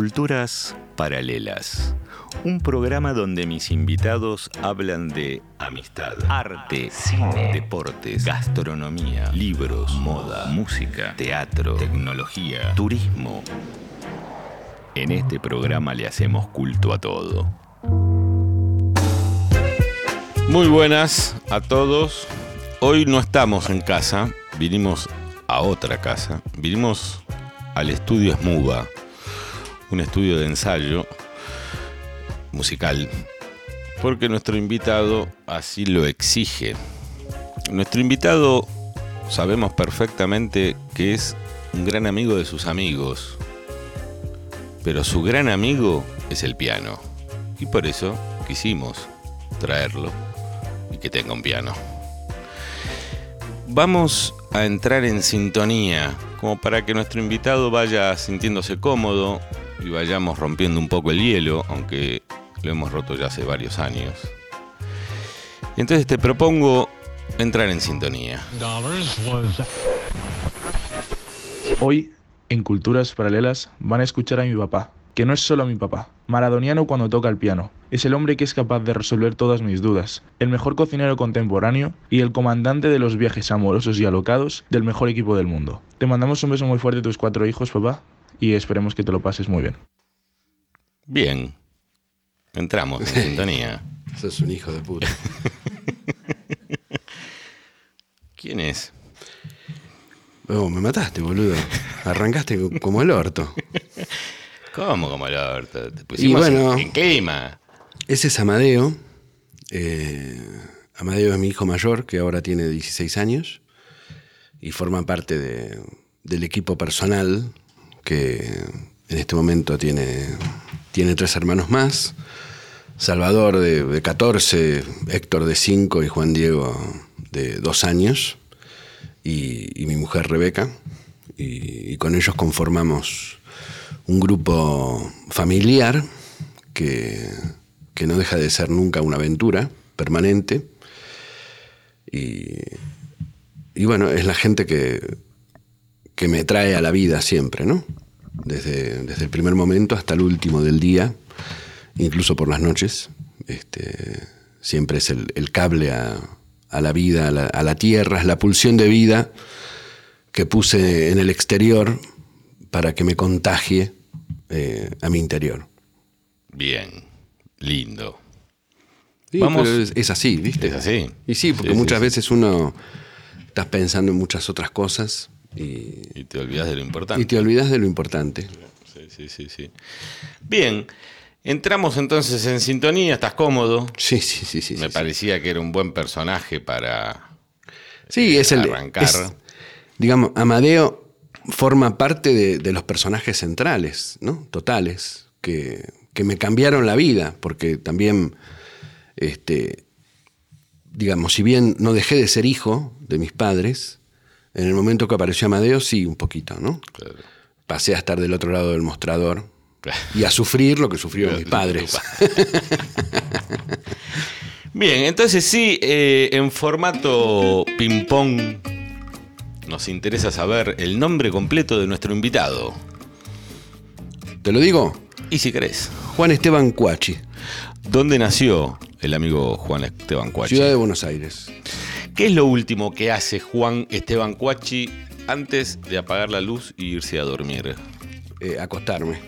Culturas Paralelas. Un programa donde mis invitados hablan de amistad, arte, cine, deportes, gastronomía, libros, moda, música, teatro, tecnología, turismo. En este programa le hacemos culto a todo. Muy buenas a todos. Hoy no estamos en casa, vinimos a otra casa. Vinimos al estudio Smuba, un estudio de ensayo musical, porque nuestro invitado así lo exige. Nuestro invitado sabemos perfectamente que es un gran amigo de sus amigos, pero su gran amigo es el piano, y por eso quisimos traerlo y que tenga un piano. Vamos a entrar en sintonía, como para que nuestro invitado vaya sintiéndose cómodo y vayamos rompiendo un poco el hielo, aunque lo hemos roto ya hace varios años. Y entonces te propongo entrar en sintonía. Hoy, en Culturas Paralelas, van a escuchar a mi papá, que no es solo mi papá, maradoniano cuando toca el piano. Es el hombre que es capaz de resolver todas mis dudas, el mejor cocinero contemporáneo y el comandante de los viajes amorosos y alocados del mejor equipo del mundo. Te mandamos un beso muy fuerte a tus cuatro hijos, papá, y esperemos que te lo pases muy bien. Bien, entramos en sintonía. Sos un hijo de puta. ¿Quién es? Oh, me mataste, boludo. Arrancaste como el orto. ¿Cómo como el orto? Te pusimos bueno. en, en clima. Ese es Amadeo. Eh, Amadeo es mi hijo mayor, que ahora tiene 16 años. Y forma parte de- del equipo personal, que en este momento tiene, tiene tres hermanos más. Salvador de, de 14, Héctor de 5 y Juan Diego de 2 años. Y, mi mujer Rebeca. Y, y con ellos conformamos un grupo familiar que, que no deja de ser nunca una aventura permanente. Y, y bueno, es la gente que, que me trae a la vida siempre, ¿no? Desde, desde el primer momento hasta el último del día, incluso por las noches. Este, siempre es el, el cable a, a la vida, a la, a la tierra, es la pulsión de vida que puse en el exterior para que me contagie eh, a mi interior. Bien, lindo. Sí, Vamos- pero es, es así, ¿viste? Es así. Y sí, porque Sí, muchas sí. veces uno estás pensando en muchas otras cosas y, Y te olvidas de lo importante. y te olvidas de lo importante. Sí, sí, sí, sí. Bien, entramos entonces en sintonía, estás cómodo. Sí, sí, sí, sí. Me sí, parecía que era un buen personaje para Sí, es el. arrancar. es- digamos, Amadeo forma parte de, de los personajes centrales, ¿no? Totales, que, que me cambiaron la vida, porque también, este, digamos, si bien no dejé de ser hijo de mis padres, en el momento que apareció Amadeo, sí, un poquito, ¿no? Claro. Pasé a estar del otro lado del mostrador y a sufrir lo que sufrieron mis padres. Bien, entonces sí, eh, en formato ping-pong nos interesa saber el nombre completo de nuestro invitado. ¿Te lo digo? Y si querés, Juan Esteban Cuachi, ¿dónde nació el amigo Juan Esteban Cuachi? Ciudad de Buenos Aires. ¿Qué es lo último que hace Juan Esteban Cuachi antes de apagar la luz y irse a dormir? Eh, acostarme.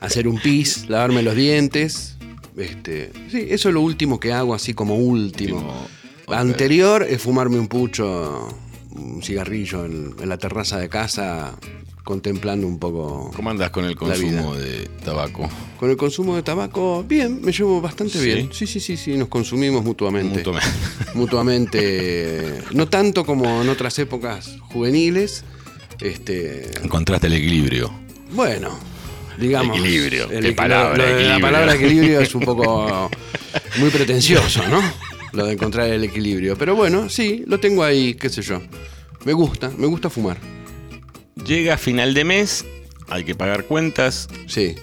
Hacer un pis, lavarme los dientes. Este, sí, eso es lo último que hago, así como último. Anterior es fumarme un pucho, un cigarrillo en, en la terraza de casa, contemplando un poco. ¿Cómo andas con el consumo de tabaco? Con el consumo de tabaco, bien, me llevo bastante ¿Sí? bien. Sí, sí, sí, sí, nos consumimos mutuamente. Mutuamente. Mutuamente, no tanto como en otras épocas juveniles. Este, Encontraste el equilibrio. Bueno, digamos. Equilibrio, qué equi- palabra, lo de equilibrio. La palabra equilibrio es un poco muy pretencioso, ¿no? Lo de encontrar el equilibrio. Pero bueno, sí, lo tengo ahí, qué sé yo. Me gusta, me gusta fumar. Llega final de mes, hay que pagar cuentas. Sí.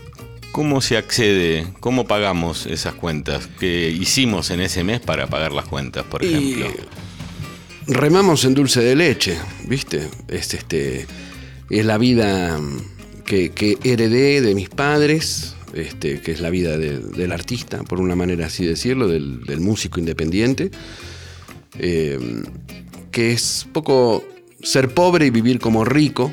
¿Cómo se accede? ¿Cómo pagamos esas cuentas que hicimos en ese mes para pagar las cuentas, por Y ejemplo? remamos en dulce de leche, ¿viste? Es este. Es la vida mm, que, que heredé de mis padres, este, que es la vida de- del artista, por una manera así decirlo, del, del músico independiente, eh, que es poco ser pobre y vivir como rico,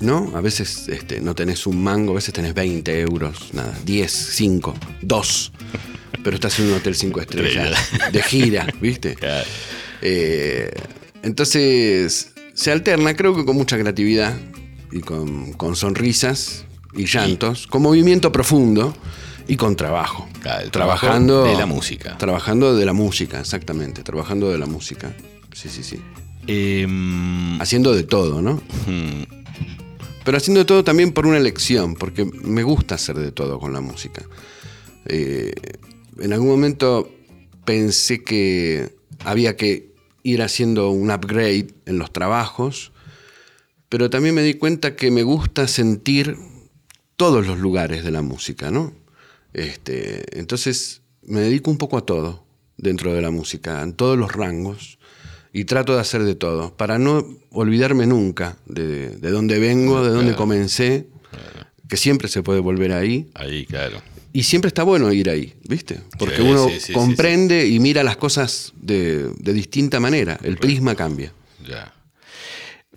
¿no? A veces este, no tenés un mango, a veces tenés 20 euros, nada, 10, 5, 2, pero estás en un hotel 5 estrellas, de gira, ¿viste? Eh, entonces, se alterna, creo que con mucha creatividad y con, con sonrisas y llantos, con movimiento profundo y con trabajo. Claro, trabajo trabajando de la música. Trabajando de la música, exactamente. Trabajando de la música. Sí, sí, sí. Em, Haciendo de todo, ¿no? hmm, Pero haciendo de todo también por una elección, porque me gusta hacer de todo con la música. Eh, en algún momento pensé que había que ir haciendo un upgrade en los trabajos, pero también me di cuenta que me gusta sentir todos los lugares de la música, ¿no? Este, entonces me dedico un poco a todo dentro de la música, en todos los rangos, y trato de hacer de todo, para no olvidarme nunca de, de dónde vengo, de dónde Claro. comencé, que siempre se puede volver ahí, ahí, claro. y siempre está bueno ir ahí, ¿viste? Porque Sí, uno sí, sí, sí, comprende y mira las cosas de, de distinta manera, el prisma cambia. Ya.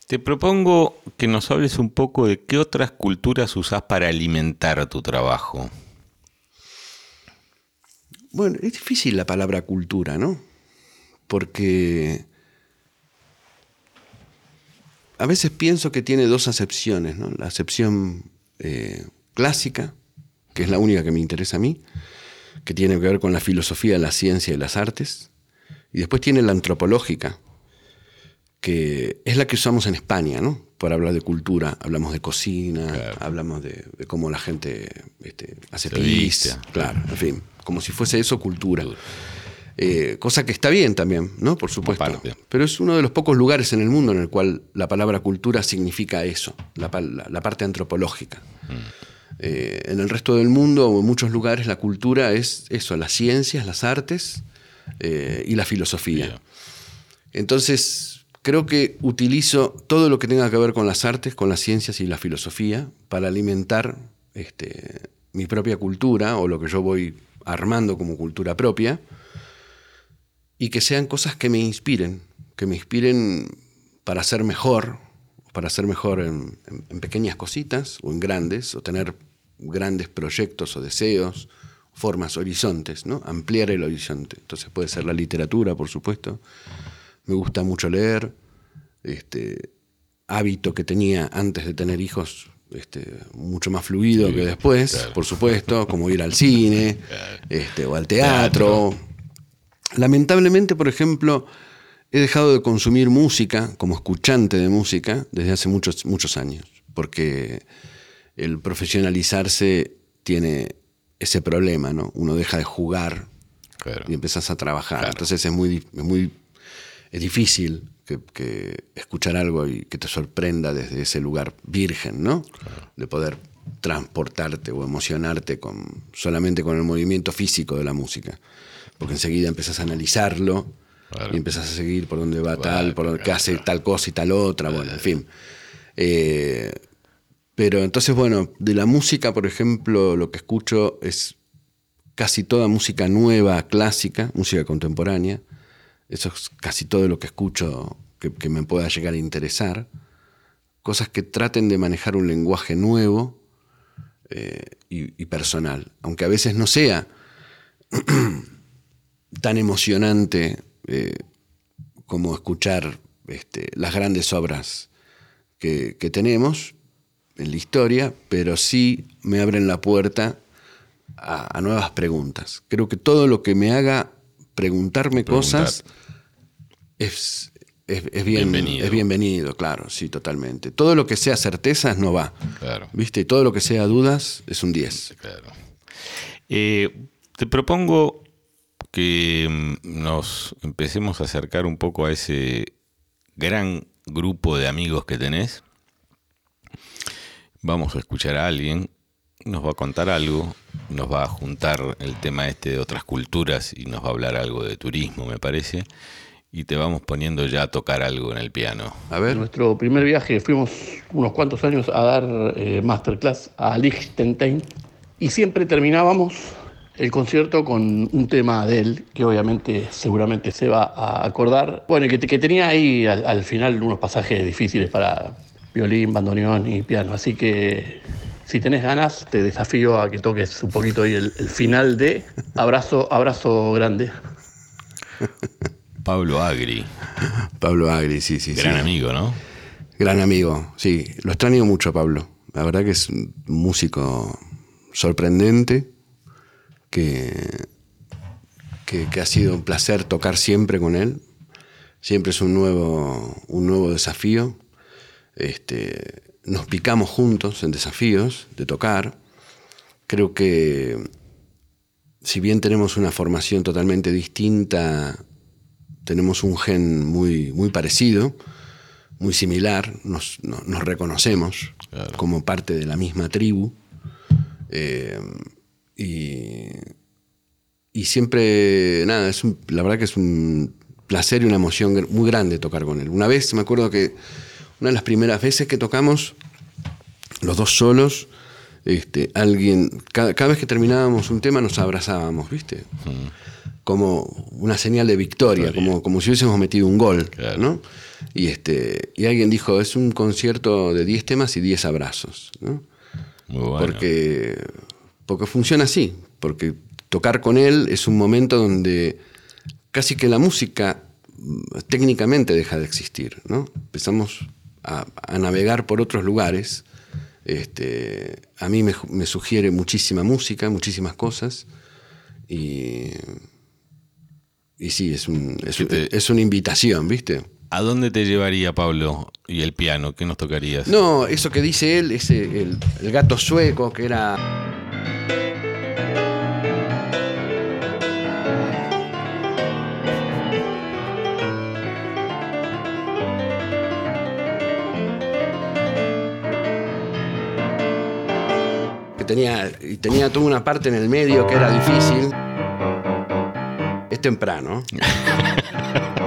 Te propongo que nos hables un poco de qué otras culturas usás para alimentar tu trabajo. Bueno, es difícil la palabra cultura, ¿no? Porque a veces pienso que tiene dos acepciones, ¿no? La acepción eh, clásica, que es la única que me interesa a mí, que tiene que ver con la filosofía, la ciencia y las artes, y después tiene la antropológica, que es la que usamos en España, ¿no? Para hablar de cultura, hablamos de cocina, Claro. hablamos de, de cómo la gente este, hace pis, claro, en fin, como si fuese eso cultura. Eh, cosa que está bien también, ¿no? Por supuesto. Pero es uno de los pocos lugares en el mundo en el cual la palabra cultura significa eso, la, pa- la- la parte antropológica. Eh, en el resto del mundo o en muchos lugares la cultura es eso, las ciencias, las artes eh, y la filosofía. Entonces, creo que utilizo todo lo que tenga que ver con las artes, con las ciencias y la filosofía para alimentar este, mi propia cultura o lo que yo voy armando como cultura propia y que sean cosas que me inspiren, que me inspiren para ser mejor, para ser mejor en, en- en pequeñas cositas o en grandes, o tener grandes proyectos o deseos, formas, horizontes, ¿no? Ampliar el horizonte. Entonces puede ser la literatura, por supuesto. Me gusta mucho leer. Este hábito que tenía antes de tener hijos, este, mucho más fluido que después, claro. por supuesto, como ir al cine, este, o al teatro. Lamentablemente, por ejemplo, he dejado de consumir música como escuchante de música desde hace muchos, muchos años, porque el profesionalizarse tiene ese problema, ¿no? Uno deja de jugar Claro. y empezás a trabajar. Claro. Entonces es muy, es muy es difícil que, que escuchar algo y que te sorprenda desde ese lugar virgen, ¿no? De poder transportarte o emocionarte con, solamente con el movimiento físico de la música. Porque enseguida empezás a analizarlo Claro. y empezás a seguir por dónde va tal, por dónde, claro, hace tal cosa y tal otra, bueno, en fin. Eh, pero entonces, bueno, de la música, por ejemplo, lo que escucho es casi toda música nueva, clásica, música contemporánea. Eso es casi todo lo que escucho que, que me pueda llegar a interesar. Cosas que traten de manejar un lenguaje nuevo eh, y, y personal. Aunque a veces no sea tan emocionante eh, como escuchar este, las grandes obras que, que tenemos en la historia, pero sí me abren la puerta a, a nuevas preguntas. Creo que todo lo que me haga preguntarme Preguntar. cosas es, es, es bien- Bienvenido. es bienvenido, claro, sí, totalmente. Todo lo que sea certezas no va. Claro. ¿Viste? Y todo lo que sea dudas es un 10. Claro. Eh, te propongo que mm, nos empecemos a acercar un poco a ese gran grupo de amigos que tenés. Vamos a escuchar a alguien, nos va a contar algo, nos va a juntar el tema este de otras culturas y nos va a hablar algo de turismo, me parece. y te vamos poniendo ya a tocar algo en el piano. A ver. Nuestro primer viaje fuimos unos cuantos años a dar eh, masterclass a Liechtenstein y siempre terminábamos el concierto con un tema de él, que obviamente seguramente se va a acordar. Bueno, que, que tenía ahí al, al final unos pasajes difíciles para violín, bandoneón y piano. Así que si tenés ganas, te desafío a que toques un poquito ahí el, el final de Abrazo, Abrazo Grande. Pablo Agri, Pablo Agri, sí, sí, gran sí. amigo, ¿no? Gran amigo, sí. Lo extraño mucho, Pablo. La verdad que es un músico sorprendente, que, que, que ha sido un placer tocar siempre con él. Siempre es un nuevo, un nuevo desafío. Este, nos picamos juntos en desafíos de tocar. Creo que si bien tenemos una formación totalmente distinta, tenemos un gen muy, muy parecido, muy similar, nos, no- nos reconocemos Claro. como parte de la misma tribu. Eh, y, y siempre, nada, es un- la verdad que es un placer y una emoción muy grande tocar con él. Una vez, me acuerdo que una de las primeras veces que tocamos, los dos solos, este, alguien, cada, cada vez que terminábamos un tema nos abrazábamos, ¿viste? Como una señal de victoria, Victoria. como, como si hubiésemos metido un gol, Claro. ¿no? Y, este, y alguien dijo, es un concierto de 10 temas y 10 abrazos, ¿no? Muy bueno. Porque, porque funciona así, porque tocar con él es un momento donde casi que la música mm, técnicamente deja de existir, ¿no? Empezamos a, a navegar por otros lugares. Este, a mí me, me sugiere muchísima música, muchísimas cosas. Y, y sí, es, un- es, ¿Qué te- es una invitación, ¿viste? ¿A dónde te llevaría Pablo y el piano? ¿Qué nos tocarías? No, eso que dice él, ese, el, el gato sueco, que era tenía, tenía toda una parte en el medio que era difícil. Es temprano.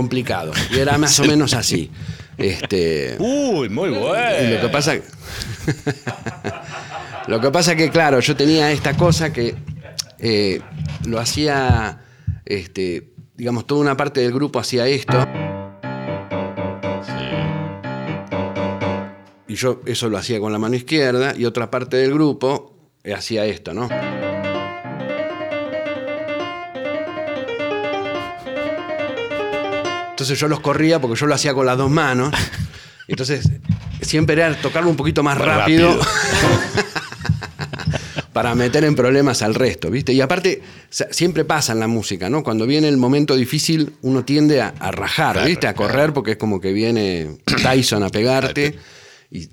complicado y era más o menos así. Este, Uy, muy y lo bueno. que pasa lo que pasa que claro, yo tenía esta cosa que eh, lo hacía este, digamos toda una parte del grupo hacía esto y yo eso lo hacía con la mano izquierda y otra parte del grupo hacía esto, ¿no? Entonces yo los corría porque yo lo hacía con las dos manos. Entonces siempre era tocarlo un poquito más rápido, rápido. para meter en problemas al resto, ¿viste? Y aparte, siempre pasa en la música, ¿no? Cuando viene el momento difícil, uno tiende a, a rajar, Claro, ¿viste? A correr porque es como que viene Tyson a pegarte y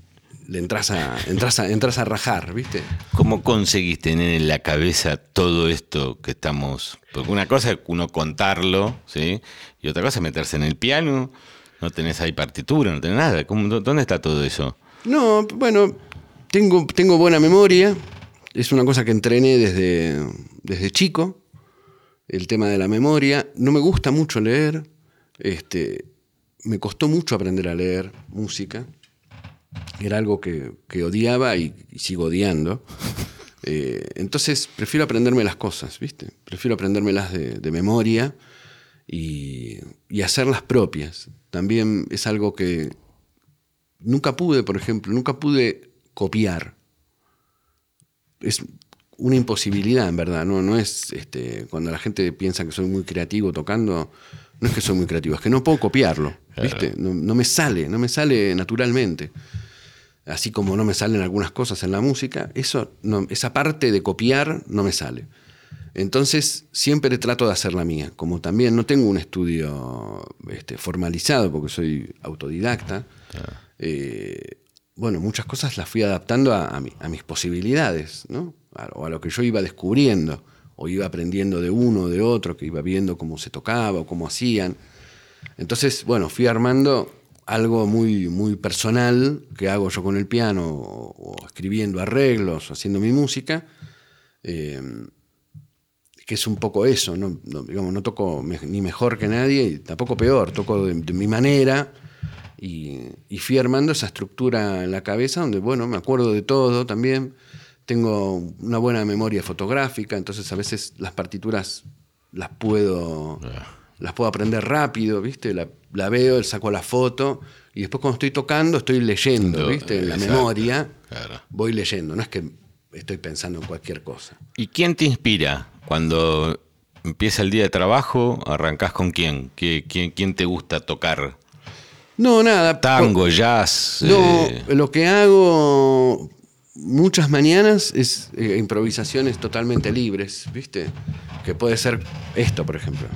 le entras a, entras a, entras a rajar, ¿viste? ¿Cómo conseguís tener en la cabeza todo esto que estamos? Porque una cosa es uno contarlo, ¿sí? Y otra cosa es meterse en el piano, no tenés ahí partitura, no tenés nada. ¿Cómo- dó- ¿Dónde está todo eso? No, bueno, tengo, tengo buena memoria. Es una cosa que entrené desde, desde chico. El tema de la memoria. No me gusta mucho leer. Este, me costó mucho aprender a leer música. Era algo que, que odiaba y, sigo odiando. Eh, entonces prefiero aprenderme las cosas, ¿viste? Prefiero aprendérmelas de, de memoria y, y hacerlas propias. También es algo que, Nunca pude, por ejemplo, nunca pude copiar. Es una imposibilidad, en verdad. No, no es este, cuando la gente piensa que soy muy creativo tocando, no es que soy muy creativo, es que no puedo copiarlo. ¿Viste? No, no me sale, no me sale naturalmente. Así como no me salen algunas cosas en la música, eso no- esa parte de copiar no me sale. Entonces siempre trato de hacer la mía. Como también no tengo un estudio este, formalizado porque soy autodidacta, eh, bueno, muchas cosas las fui adaptando a, mis posibilidades, ¿no? o a lo que yo iba descubriendo, o iba aprendiendo de uno o de otro, que iba viendo cómo se tocaba o cómo hacían. Entonces, bueno, fui armando algo muy, muy personal que hago yo con el piano, o, escribiendo arreglos, o haciendo mi música, eh, que es un poco eso, ¿no? digamos, no toco ni mejor que nadie, tampoco peor, toco de, mi manera, y, y, fui armando esa estructura en la cabeza, donde, bueno, me acuerdo de todo también, tengo una buena memoria fotográfica, entonces a veces las partituras las puedo las puedo aprender rápido, ¿viste? La, la, veo, saco la foto y después cuando estoy tocando estoy leyendo, ¿viste? En la memoria voy leyendo, no es que estoy pensando en cualquier cosa. ¿Y quién te inspira cuando empieza el día de trabajo? ¿Arrancás con quién? ¿Quién, quién te gusta tocar? No, nada. Tango, jazz. No, eh. lo que hago muchas mañanas es eh, improvisaciones totalmente libres, ¿viste? Que puede ser esto, por ejemplo.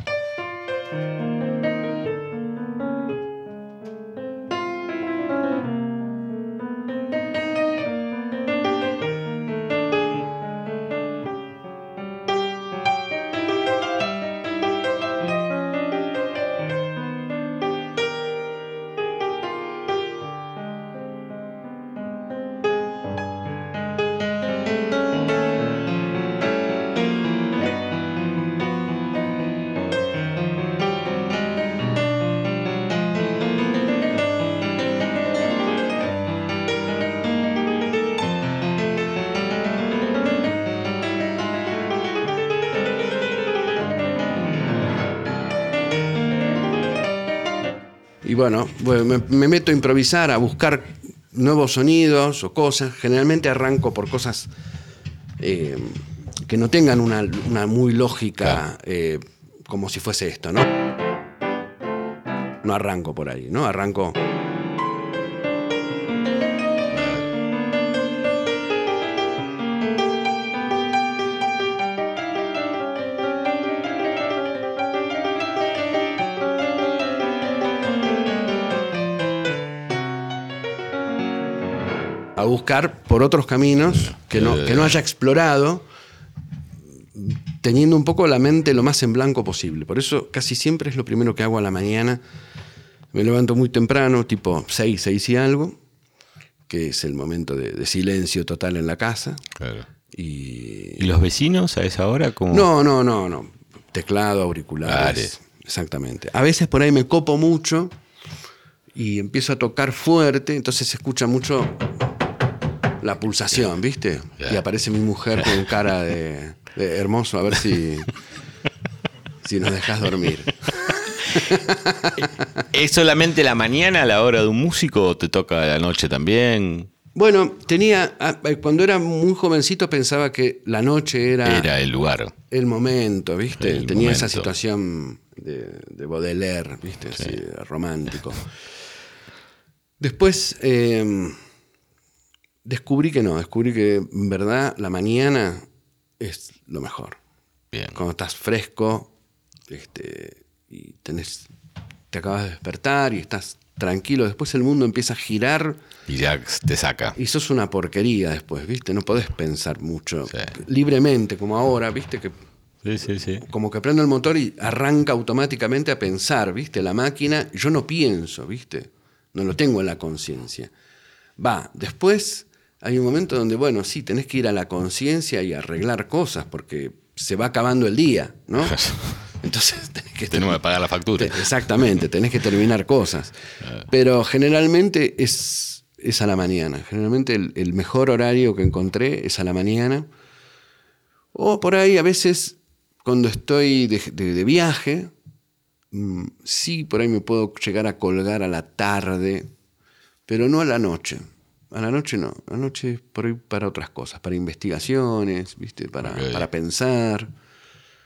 Bueno, me, meto a improvisar, a buscar nuevos sonidos o cosas. Generalmente arranco por cosas eh, que no tengan una, muy lógica, eh, como si fuese esto, ¿no? No arranco por ahí, ¿no? Arranco... buscar por otros caminos que no, que no haya explorado, teniendo un poco la mente lo más en blanco posible. Por eso casi siempre es lo primero que hago a la mañana. Me levanto muy temprano, tipo 6, 6 y algo, que es el momento de, silencio total en la casa. Y, los vecinos a esa hora? Como... No, no, no, no. Teclado, auriculares. Exactamente. A veces por ahí me copo mucho y empiezo a tocar fuerte, entonces se escucha mucho la pulsación, ¿viste? Y aparece mi mujer con cara de, hermoso, a ver si, si nos dejas dormir. ¿Es solamente la mañana a la hora de un músico o te toca la noche también? Bueno, tenía, ah, eh, cuando era muy jovencito pensaba que la noche era... Era el lugar. El momento, ¿viste? tenía esa situación de, de Baudelaire, ¿viste? romántico. Después... Em, Descubrí que no, descubrí que en verdad la mañana es lo mejor. Bien. Cuando estás fresco este, y tenés, te acabas de despertar y estás tranquilo, después el mundo empieza a girar. Y ya te saca. Y sos una porquería después, ¿viste? No podés pensar mucho libremente, como ahora, ¿viste? Que Sí, sí, sí. Como que prendo el motor y arranca automáticamente a pensar, ¿viste? La máquina, yo no pienso, ¿viste? No lo tengo en la conciencia. Va, después hay un momento donde, bueno, sí, tenés que ir a la conciencia y arreglar cosas porque se va acabando el día, ¿no? Entonces tenés que... Tenemos que pagar la factura. exactamente, tenés que terminar cosas. Ah. Pero generalmente es, es a la mañana. Generalmente el, mejor horario que encontré es a la mañana. O por ahí a veces cuando estoy de, viaje, mm, sí, por ahí me puedo llegar a colgar a la tarde, pero no a la noche. A la noche no, a la noche por ahí para otras cosas, para investigaciones, ¿viste? Para, para pensar.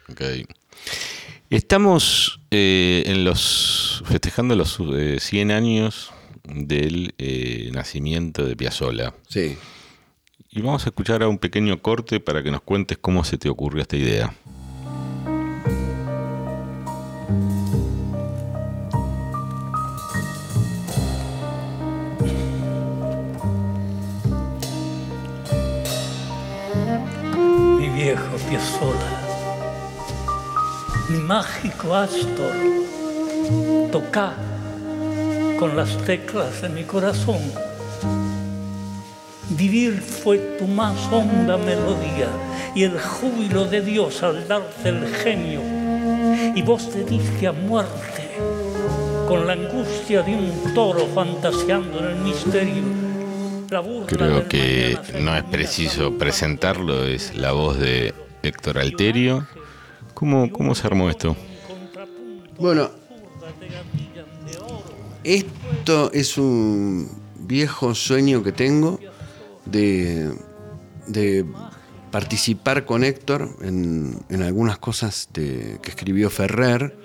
Okay. Estamos eh, en los festejando los 100 eh, años del eh, nacimiento de Piazzolla. Sí. Y vamos a escuchar a un pequeño corte para que nos cuentes cómo se te ocurrió esta idea. Viejo Piazzolla, mi mágico Astor, toca con las teclas de mi corazón. Vivir fue tu más honda melodía y el júbilo de Dios al darte el genio. Y vos te diste a muerte con la angustia de un toro fantaseando en el misterio. La burla Creo que no es preciso presentarlo, es la voz de Héctor Alterio. ¿Cómo, cómo se armó esto? Bueno, esto es un viejo sueño que tengo de, de participar con Héctor en, en algunas cosas de- que escribió Ferrer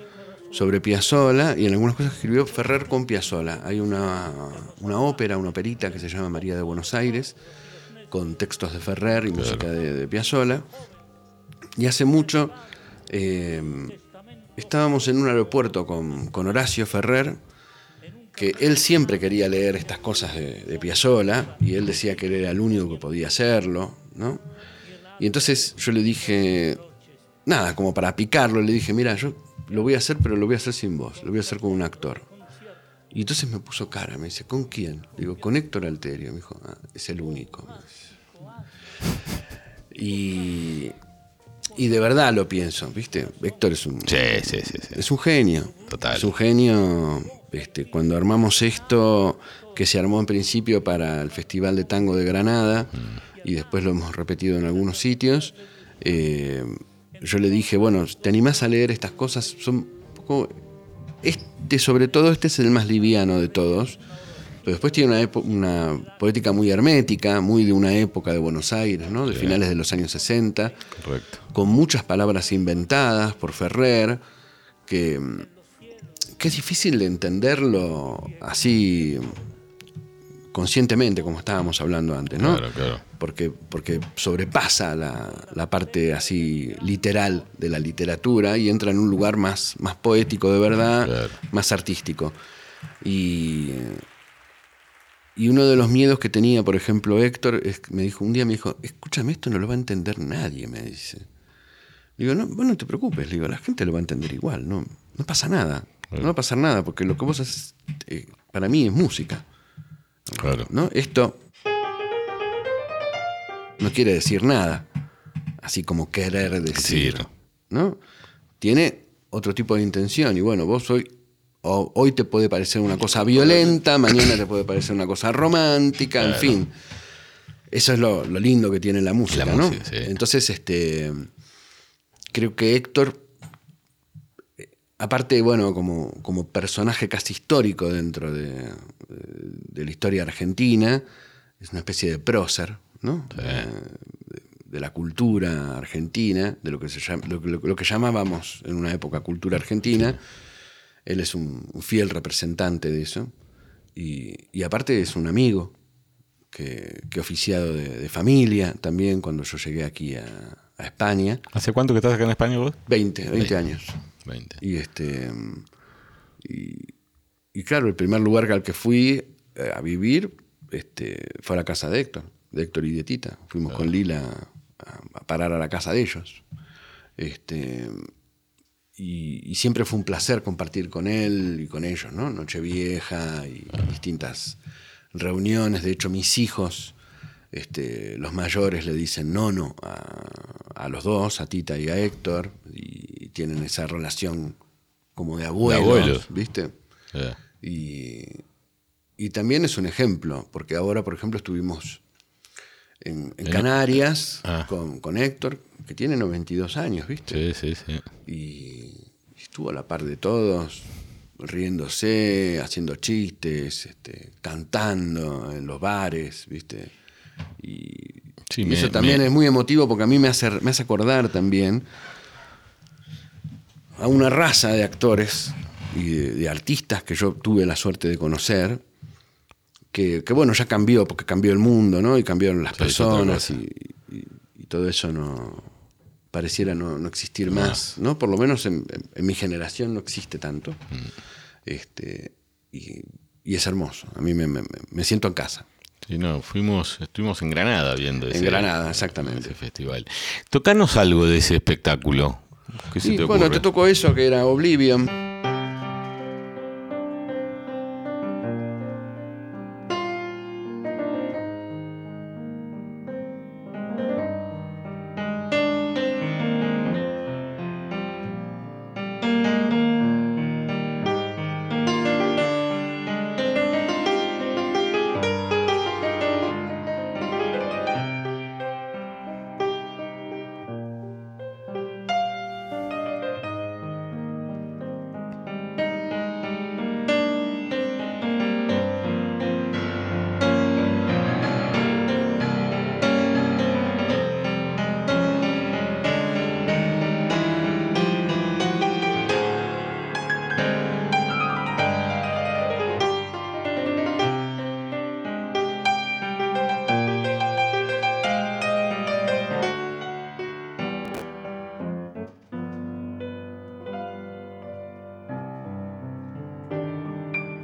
sobre Piazzolla y en algunas cosas que escribió Ferrer con Piazzolla. Hay una, una ópera, una operita que se llama María de Buenos Aires, con textos de Ferrer y música de, de Piazzolla. Y hace mucho eh, estábamos en un aeropuerto con, con Horacio Ferrer, que él siempre quería leer estas cosas de, de Piazzolla, y él decía que él era el único que podía hacerlo, ¿no? Y entonces yo le dije, nada, como para picarlo, le dije, mira, yo lo voy a hacer, pero lo voy a hacer sin voz, lo voy a hacer con un actor. Y entonces me puso cara, me dice, ¿con quién? Digo, con Héctor Alterio. Me dijo, "Ah, es el único. Y, y de verdad lo pienso, ¿viste? Héctor es un, Sí, sí, sí. sí. es un genio. Total. Es un genio. Este, cuando armamos esto, que se armó en principio para el Festival de Tango de Granada, y después lo hemos repetido en algunos sitios, eh, yo le dije, bueno, ¿te animás a leer estas cosas? Son un poco- Este, sobre todo, este es el más liviano de todos. Pero después tiene una, una poética muy hermética, muy de una época de Buenos Aires, ¿no? de finales de los años 60 Correcto. con muchas palabras inventadas por Ferrer, que, que es difícil de entenderlo así conscientemente, como estábamos hablando antes, ¿no? Claro, claro. Porque, porque sobrepasa la, la parte así literal de la literatura y entra en un lugar más, más poético de verdad, Claro. más artístico. Y, y uno de los miedos que tenía, por ejemplo, Héctor, es me dijo, un día me dijo, escúchame, esto no lo va a entender nadie, me dice. Digo, no, vos no te preocupes, le digo, la gente lo va a entender igual, no, no pasa nada. No va a pasar nada, porque lo que vos haces, eh, para mí, es música. Claro. ¿no? Esto no quiere decir nada, así como querer decir, Sí. ¿no? Tiene otro tipo de intención y bueno, vos hoy hoy te puede parecer una cosa violenta, mañana te puede parecer una cosa romántica, en fin. Eso es lo, lo lindo que tiene la música, La ¿no? sí. Entonces, este creo que Héctor aparte, bueno, como, como personaje casi histórico dentro de, de la historia argentina, es una especie de prócer, ¿no? Eh, de, de la cultura argentina, de lo que, se llama, lo, que- lo que llamábamos en una época cultura argentina. Él es un, un fiel representante de eso. Y, y aparte es un amigo que, que oficiado de, de familia también cuando yo llegué aquí a, a España. ¿Hace cuánto que estás acá en España vos? 20, 20 años. 20. Y este. Y, y claro, el primer lugar al que fui eh, a vivir este, fue a la casa de Héctor, de Héctor y de Tita. Fuimos con Lila a, a parar a la casa de ellos. Este, y, y siempre fue un placer compartir con él y con ellos, ¿no? Nochevieja y distintas reuniones. De hecho, mis hijos, este, los mayores, le dicen nono a, a los dos, a Tita y a Héctor, y tienen esa relación como de abuelos, abuelos. ¿viste? Eh, Y, y también es un ejemplo, porque ahora, por ejemplo, estuvimos en, Canarias Ah. con, con Héctor, que tiene 92 años, ¿viste? Sí, sí, sí. Y estuvo a la par de todos, riéndose, haciendo chistes, este, cantando en los bares, ¿viste? Y, Sí, y me- eso también me- es muy emotivo porque a mí me hace, me hace acordar también a una raza de actores y de, de artistas que yo tuve la suerte de conocer, que, que, bueno, ya cambió, porque cambió el mundo, ¿no? Y cambiaron las Sí, personas y, y- y todo eso no pareciera no, no existir más, ¿no? Por lo menos en, en- en mi generación no existe tanto. Mm. Este, y, y es hermoso. A mí me, me- me siento en casa. Sí, no, fuimos, estuvimos en Granada viendo ese, En Granada, exactamente. ese festival. Tocanos algo de ese espectáculo. ¿Qué se Y te bueno, te tocó eso que era Oblivion.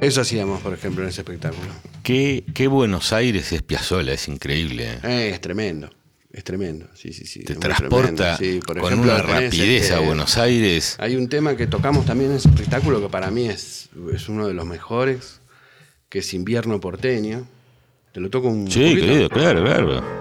Eso hacíamos, por ejemplo, en ese espectáculo. ¿Qué, qué Buenos Aires es Piazzolla, es increíble. Eh, es tremendo. Es tremendo. Sí, sí, sí. Te transporta tremendo. Sí, por con ejemplo, una rapidez este, a Buenos Aires. Hay un tema que tocamos también en ese espectáculo que para mí es, es uno de los mejores, que es Invierno Porteño. Te lo toco un Sí, poquito? querido, claro, claro.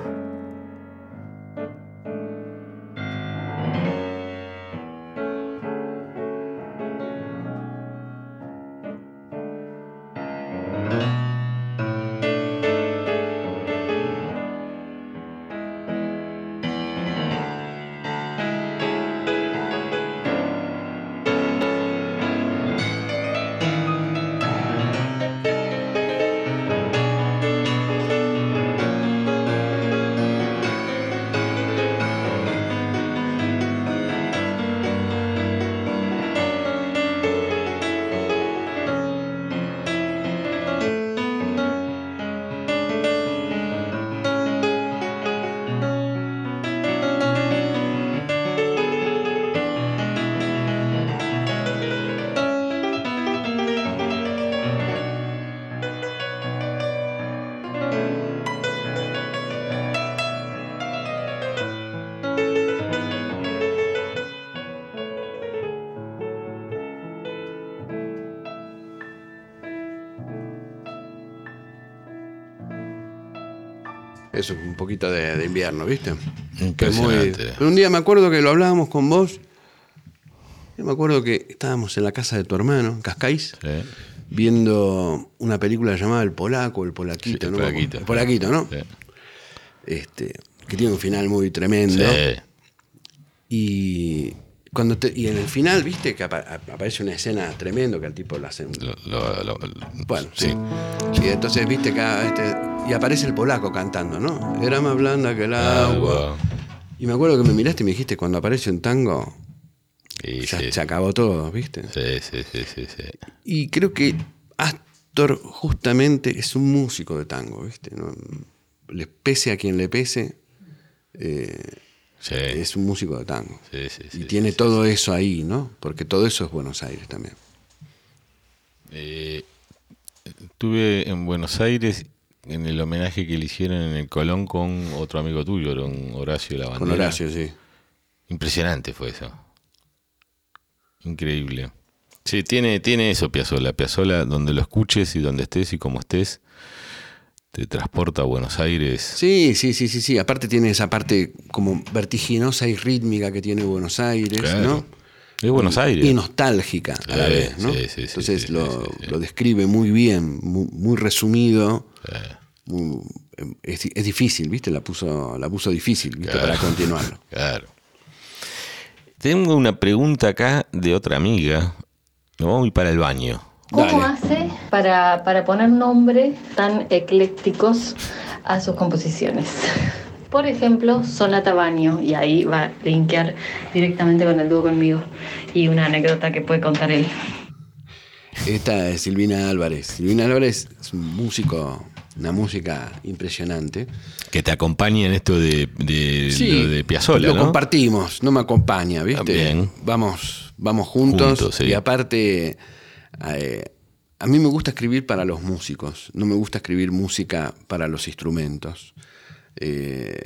¿Viste? Es muy- Impresionante. Pero un día me acuerdo que lo hablábamos con vos. Yo me acuerdo que estábamos en la casa de tu hermano, Cascais, Sí. viendo una película llamada El Polaco, El Polaquito, Sí, El. Polaquito. El Polaquito, ¿no? Sí. Este, que tiene un final muy tremendo. Sí. Y cuando te- y en el final, viste, que apa- ap- aparece una escena tremendo que al tipo le hace un- Lo- lo- lo- Bueno, sí. sí. Y entonces, viste, que este, y aparece el polaco cantando, ¿no? Era más blanda que el agua. Y me acuerdo que me miraste y me dijiste, cuando aparece un tango, Sí, ya sí, se acabó todo, ¿viste? sí, sí, sí, sí, sí. Y creo que Astor justamente es un músico de tango, ¿viste? ¿No? Les pese a quien le pese, eh, Sí, es un músico de tango. sí, sí, y tiene todo eso ahí, ¿no? Porque todo eso es Buenos Aires también. Eh, estuve en Buenos Aires en el homenaje que le hicieron en el Colón con otro amigo tuyo, con Horacio Lavandera. Con Horacio, sí. Impresionante fue eso. Increíble. Sí, tiene, tiene eso Piazzola. Piazzola, donde lo escuches y donde estés y como estés, te transporta a Buenos Aires. Sí, sí, sí, sí, sí. Aparte tiene esa parte como vertiginosa y rítmica que tiene Buenos Aires, Claro. ¿no? Es Buenos Aires. Y nostálgica a la Sí, vez, ¿no? sí, sí, sí, Entonces sí, lo, lo describe muy bien, muy, muy resumido. Muy- es, es difícil, ¿viste? La puso, la puso difícil, ¿viste? Claro. Para continuarlo. Claro. Tengo una pregunta acá de otra amiga. Nos vamos a ir para el baño. ¿Cómo Dale. hace para, para poner nombres tan eclécticos a sus composiciones? Por ejemplo, Sonata Baño, y ahí va a linkear directamente con el dúo conmigo. Y una anécdota que puede contar él. Esta es Silvina Álvarez. Silvina Álvarez es un músico, una música impresionante. Que te acompaña en esto de, de, lo de Piazzolla, lo ¿no? compartimos, no me acompaña, ¿viste? Bien. Vamos, vamos juntos, Juntos, sí. y aparte eh, a mí me gusta escribir para los músicos, no me gusta escribir música para los instrumentos. Eh,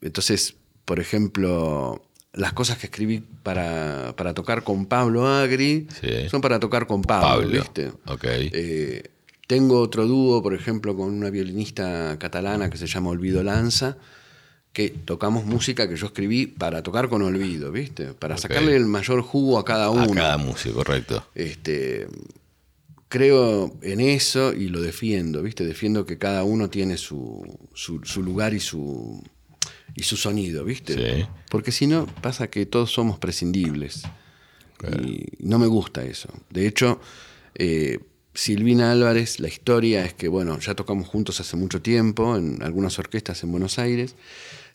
entonces, por ejemplo, las cosas que escribí para, para tocar con Pablo Agri Sí. son para tocar con Pablo, Pablo, ¿viste? ok. Eh, tengo otro dúo, por ejemplo, con una violinista catalana que se llama Olvido Lanza, que tocamos música que yo escribí para tocar con Olvido, ¿viste? Para sacarle el mayor jugo a cada A uno. cada músico, correcto. Este, creo en eso y lo defiendo, ¿viste? Defiendo que cada uno tiene su, su- su lugar y su, y su sonido, ¿viste? Sí. Porque si no, pasa que todos somos prescindibles. Y no me gusta eso. De hecho, eh, Silvina Álvarez, la historia es que, bueno, ya tocamos juntos hace mucho tiempo en algunas orquestas en Buenos Aires.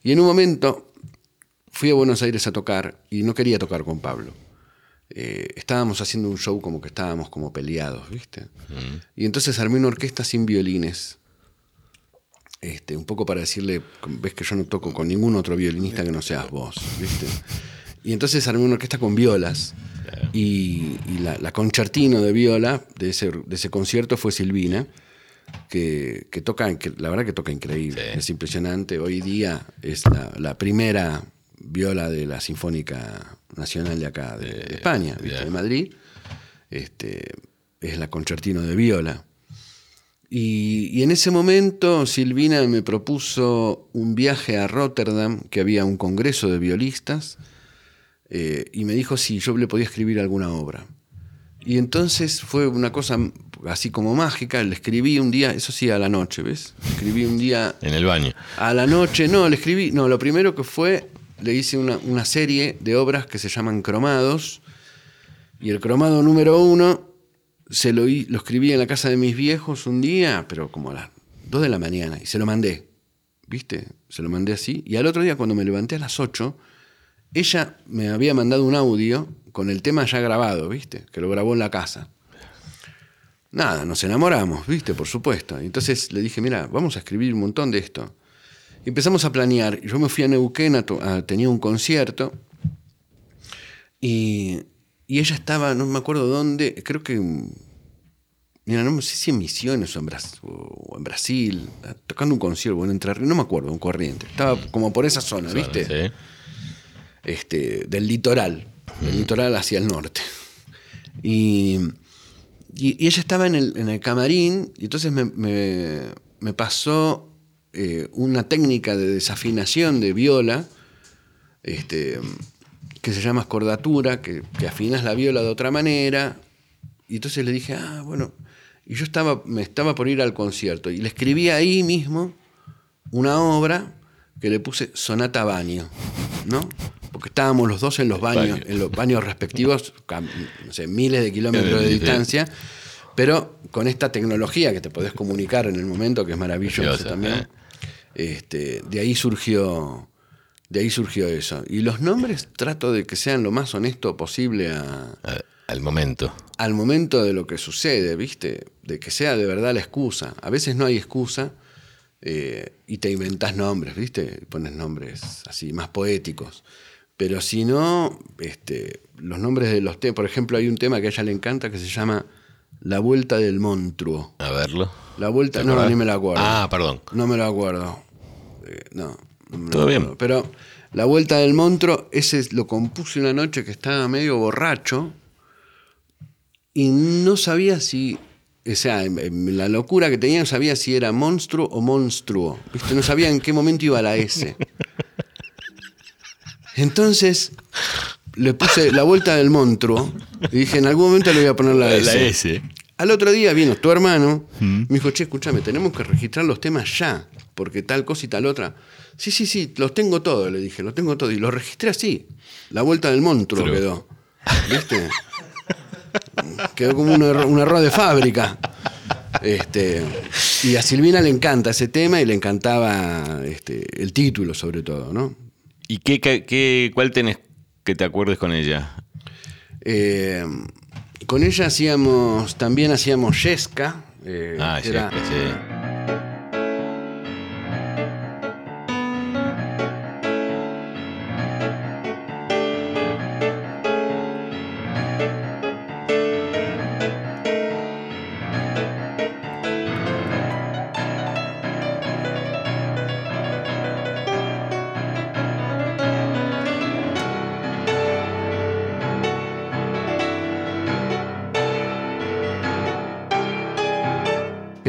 Y en un momento fui a Buenos Aires a tocar y no quería tocar con Pablo. Eh, estábamos haciendo un show como que estábamos como peleados, ¿viste? Y entonces armé una orquesta sin violines. Este, un poco para decirle, ves que yo no toco con ningún otro violinista que no seas vos, ¿viste? Y entonces armé una orquesta con violas. Y, y la, la concertino de viola de ese, de ese concierto fue Silvina, que, que toca, que la verdad que toca increíble, Sí. es impresionante. Hoy día es la, la primera viola de la Sinfónica Nacional de acá, de, de España, de Madrid. Este, es la concertino de viola. Y, y en ese momento Silvina me propuso un viaje a Rotterdam, que había un congreso de violistas, eh, y me dijo si yo le podía escribir alguna obra. Y entonces fue una cosa así como mágica, le escribí un día, eso sí, a la noche, ¿ves? Escribí un día En el baño. a la noche, no, le escribí, no, lo primero que fue, le hice una, una serie de obras que se llaman cromados, y el cromado número uno se lo, lo escribí en la casa de mis viejos un día, pero como a las 2 de la mañana, y se lo mandé, ¿viste? Se lo mandé así, y al otro día cuando me levanté a las 8, ella me había mandado un audio con el tema ya grabado, ¿viste? Que lo grabó en la casa. Nada, nos enamoramos, ¿viste? Por supuesto. Entonces le dije, mira, vamos a escribir un montón de esto. Y empezamos a planear. Yo me fui a Neuquén, a a- tenía un concierto. Y, y ella estaba, no me acuerdo dónde, creo que. Mira, no sé si en Misiones o en, Bras- o en Brasil, tocando un concierto, o en Entre Ríos, no me acuerdo, en Corriente. Estaba como por esa zona, ¿viste? Sí. este, del litoral, del litoral hacia el norte. Y, y- ella estaba en el, en el camarín y entonces me, me- me pasó eh, una técnica de desafinación de viola este, que se llama escordatura, que, que afinas la viola de otra manera. Y entonces le dije, ah, bueno, y yo estaba, me estaba por ir al concierto y le escribí ahí mismo una obra que le puse Sonata Baño, ¿no? Porque estábamos los dos en los baños, Baño. en los baños respectivos, no sé, miles de kilómetros de distancia, pero con esta tecnología que te podés comunicar en el momento, que es maravilloso Preciosa, también. ¿eh? Este, de ahí surgió, de ahí surgió eso. Y los nombres trato de que sean lo más honesto posible a, Al, al momento. al momento de lo que sucede, ¿viste? De que sea de verdad la excusa. A veces no hay excusa eh, y te inventás nombres, ¿viste? Pones nombres así, más poéticos. Pero si no, este, los nombres de los temas, por ejemplo, hay un tema que a ella le encanta que se llama La Vuelta del Monstruo. A verlo. La Vuelta, ¿Te no, ni me la acuerdo. Ah, perdón. No me lo acuerdo. Eh, no. no me Todo bien. acuerdo. Pero La Vuelta del Monstruo, ese lo compuse una noche que estaba medio borracho y no sabía si. O sea, la locura que tenía no sabía si era monstruo o monstruo. ¿viste? No sabía en qué momento iba la S. Entonces le puse la vuelta del monstruo y dije, en algún momento le voy a poner la, La S. S. Al otro día vino tu hermano, me dijo, che, escúchame, tenemos que registrar los temas ya, porque tal cosa y tal otra. Sí, sí, sí, los tengo todos, le dije, los tengo todos. Y los registré así. La vuelta del monstruo Pero- quedó. ¿Viste? quedó como un, error, un error de fábrica. Este, y a Silvina le encanta ese tema y le encantaba este, el título, sobre todo, ¿no? ¿Y qué, qué, qué- cuál tenés que te acuerdes con ella? Eh, con ella hacíamos, también hacíamos Yesca. eh, Ah, era- sí.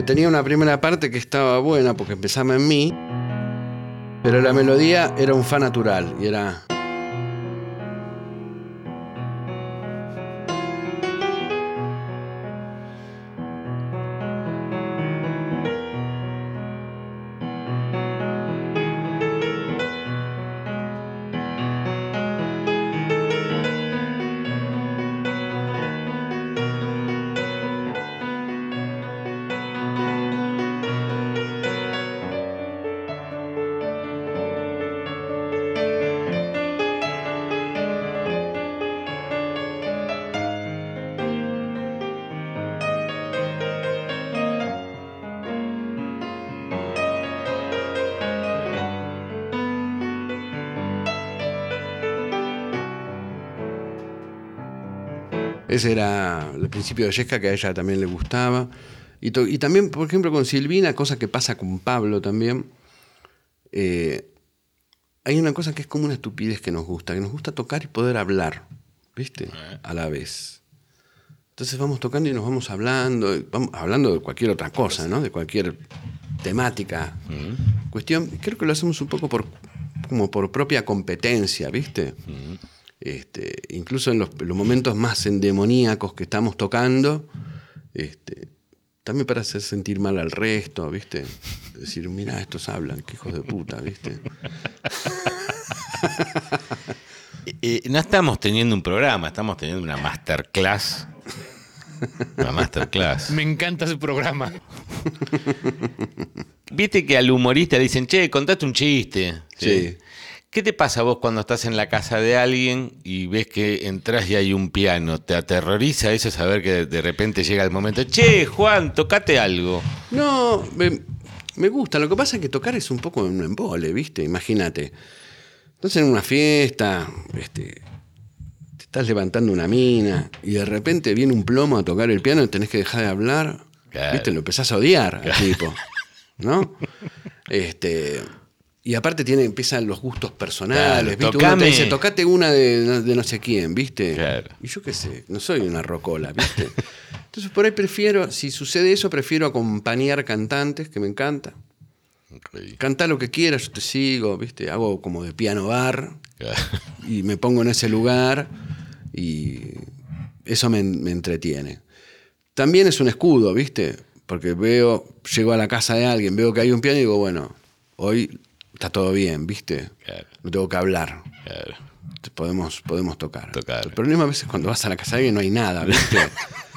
Tenía una primera parte que estaba buena porque empezaba en mí, pero la melodía era un fa natural y era... Ese era el principio de Yesca que a ella también le gustaba. Y, to- y también, por ejemplo, con Silvina, cosa que pasa con Pablo también. eh, hay una cosa que es como una estupidez que nos gusta, que nos gusta tocar y poder hablar, ¿viste? A la vez. Entonces vamos tocando y nos vamos hablando, vamos hablando de cualquier otra cosa, ¿no? De cualquier temática. Cuestión, creo que lo hacemos un poco por, como por propia competencia, ¿viste? Este, incluso en los, los momentos más endemoníacos que estamos tocando, este, también para hacer sentir mal al resto, ¿viste? Decir, mira, estos hablan, qué hijos de puta, ¿viste? Eh, no estamos teniendo un programa, estamos teniendo una masterclass. Una masterclass. Me encanta ese programa. Viste que al humorista le dicen, che, contaste un chiste. Sí. ¿Qué te pasa vos cuando estás en la casa de alguien y ves que entras y hay un piano? ¿Te aterroriza eso saber que de repente llega el momento? Che, Juan, tocate algo. No, me, me gusta. Lo que pasa es que tocar es un poco un embole, ¿viste? Imagínate. Estás en una fiesta, este, te estás levantando una mina y de repente viene un plomo a tocar el piano y tenés que dejar de hablar. Claro. ¿Viste? Lo empezás a odiar al tipo. ¿No? Este. Y aparte tiene, empiezan los gustos personales, Claro, ¿viste? Uno tocame. te dice, tocate una de, de no sé quién, ¿viste? Claro. Y yo qué sé, no soy una rocola, ¿viste? Entonces por ahí prefiero, si sucede eso, prefiero acompañar cantantes, que me encanta. Cantá lo que quieras, yo te sigo, ¿viste? Hago como de piano bar y me pongo en ese lugar y eso me, me entretiene. También es un escudo, ¿viste? Porque veo, llego a la casa de alguien, veo que hay un piano y digo, bueno, hoy está todo bien, ¿viste? Claro. No tengo que hablar. Claro. Podemos, podemos tocar. Tocar. El problema a veces es cuando vas a la casa de alguien no hay nada, ¿viste?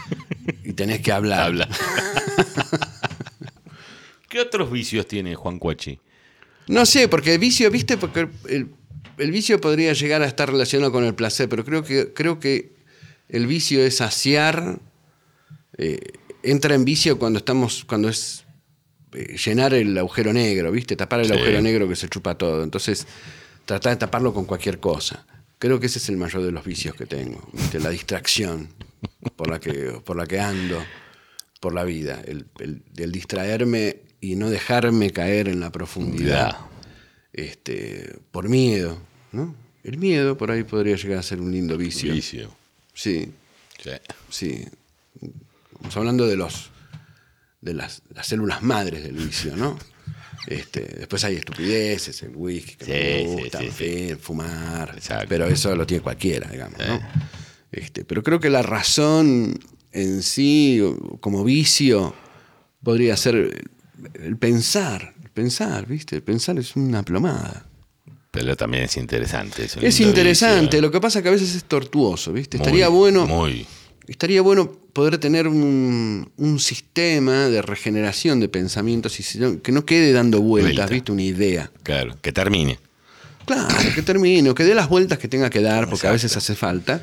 y tenés que hablar. Habla. ¿Qué otros vicios tiene Juan Cuachi? No sé, porque el vicio, ¿viste? Porque el, el vicio podría llegar a estar relacionado con el placer, pero creo que, creo que el vicio es saciar. eh, entra en vicio cuando estamos, cuando es llenar el agujero negro, ¿viste? Tapar el Sí. agujero negro que se chupa todo. Entonces, tratar de taparlo con cualquier cosa. Creo que ese es el mayor de los vicios que tengo, ¿viste? La distracción por la que, por la que ando por la vida. El, el- el distraerme y no dejarme caer en la profundidad. Este, por miedo, ¿no? El miedo por ahí podría llegar a ser un lindo vicio. Vicio. Sí, Sí. sí. Estamos hablando de los de las, las células madres del vicio, ¿no? Este, después hay estupideces, el whisky que Sí, me gusta, sí, sí. fumar, Exacto. pero eso lo tiene cualquiera, digamos, ¿no? Este, pero creo que la razón en sí, como vicio, podría ser el, pensar, el pensar, ¿viste? El pensar es una plomada. Pero también es interesante. Es lindo interesante, vicio. lo que pasa que a veces es tortuoso, ¿viste? Muy, Estaría bueno Muy. Estaría bueno poder tener un, un sistema de regeneración de pensamientos y que no quede dando vueltas, Vuelta. ¿viste? Una idea. Claro, que termine. Claro, que termine, o que dé las vueltas que tenga que dar, porque a veces hace falta.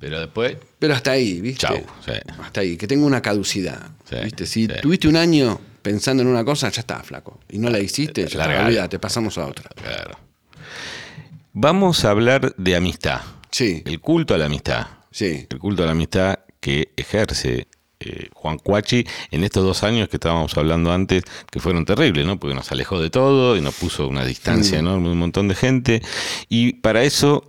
Pero después, Pero hasta ahí, ¿viste? Chau, sí. Hasta ahí, que tenga una caducidad. Sí, ¿viste? Si sí. tuviste un año pensando en una cosa, ya está, flaco. Y no la hiciste, ya está, Largala. olvídate, pasamos a otra. claro. Vamos a hablar de amistad. Sí, El culto a la amistad. sí. El culto a la amistad que ejerce eh, Juan Cuachi en estos dos años que estábamos hablando antes, que fueron terribles, ¿no? Porque nos alejó de todo y nos puso una distancia Mm. enorme, un montón de gente. Y para eso,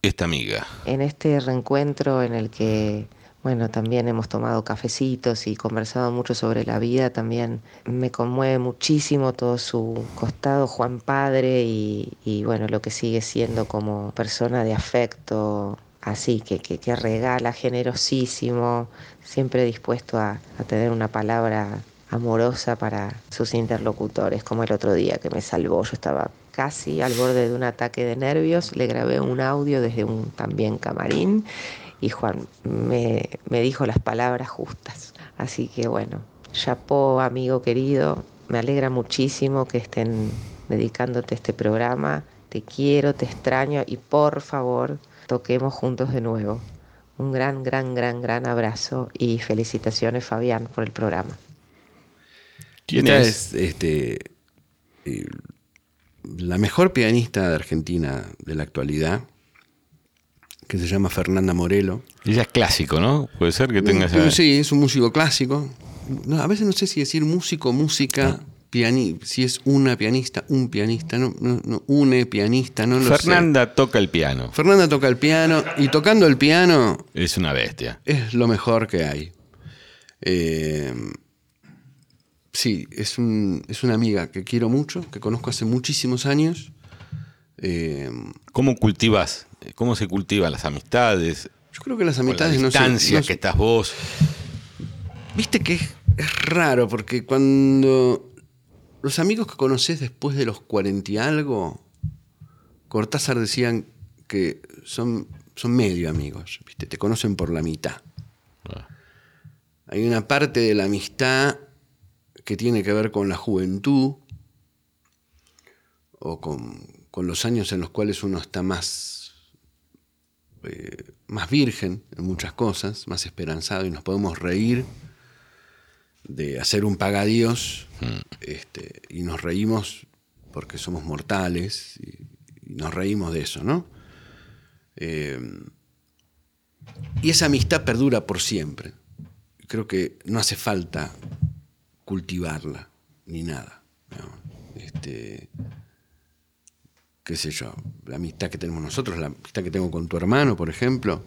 esta amiga. en este reencuentro en el que bueno, también hemos tomado cafecitos y conversado mucho sobre la vida. También me conmueve muchísimo todo su costado, Juan Padre, y, bueno, lo que sigue siendo como persona de afecto, así, que, que, regala generosísimo, siempre dispuesto a, a tener una palabra amorosa para sus interlocutores, como el otro día que me salvó. Yo estaba casi al borde de un ataque de nervios, le grabé un audio desde un también camarín y Juan me, dijo las palabras justas. Así que bueno, chapó amigo querido, me alegra muchísimo que estén dedicándote este programa. Te quiero, te extraño y por favor toquemos juntos de nuevo. Un gran, gran, gran, gran abrazo y felicitaciones Fabián por el programa. ¿Quién es? este, eh, la mejor pianista de Argentina de la actualidad que se llama Fernanda Morelo. Ella es clásico, ¿no? Puede ser que tenga esa... Sí, es un músico clásico. a veces no sé si decir músico, música, si es una pianista, un pianista, no, no, une pianista, no lo Fernanda toca el piano. Fernanda toca el piano y tocando el piano... Es una bestia. Es lo mejor que hay. Eh, sí, es, un, es una amiga que quiero mucho, que conozco hace muchísimos años. Eh, ¿Cómo cultivas cómo se cultivan las amistades. Yo creo que las amistades la distancia que estás vos. Viste que es, raro, porque cuando los amigos que conoces después de los cuarenta y algo, Cortázar decían que son, son medio amigos, ¿viste? te conocen por la mitad. Ah. Hay una parte de la amistad que tiene que ver con la juventud o con, con los años en los cuales uno está más eh, más virgen en muchas cosas, más esperanzado y nos podemos reír de hacer un pagadíos mm. este, y nos reímos porque somos mortales y, nos reímos de eso, ¿no? Eh, y esa amistad perdura por siempre. Creo que no hace falta cultivarla ni nada. Este, qué sé yo, la amistad que tenemos nosotros, la amistad que tengo con tu hermano, por ejemplo,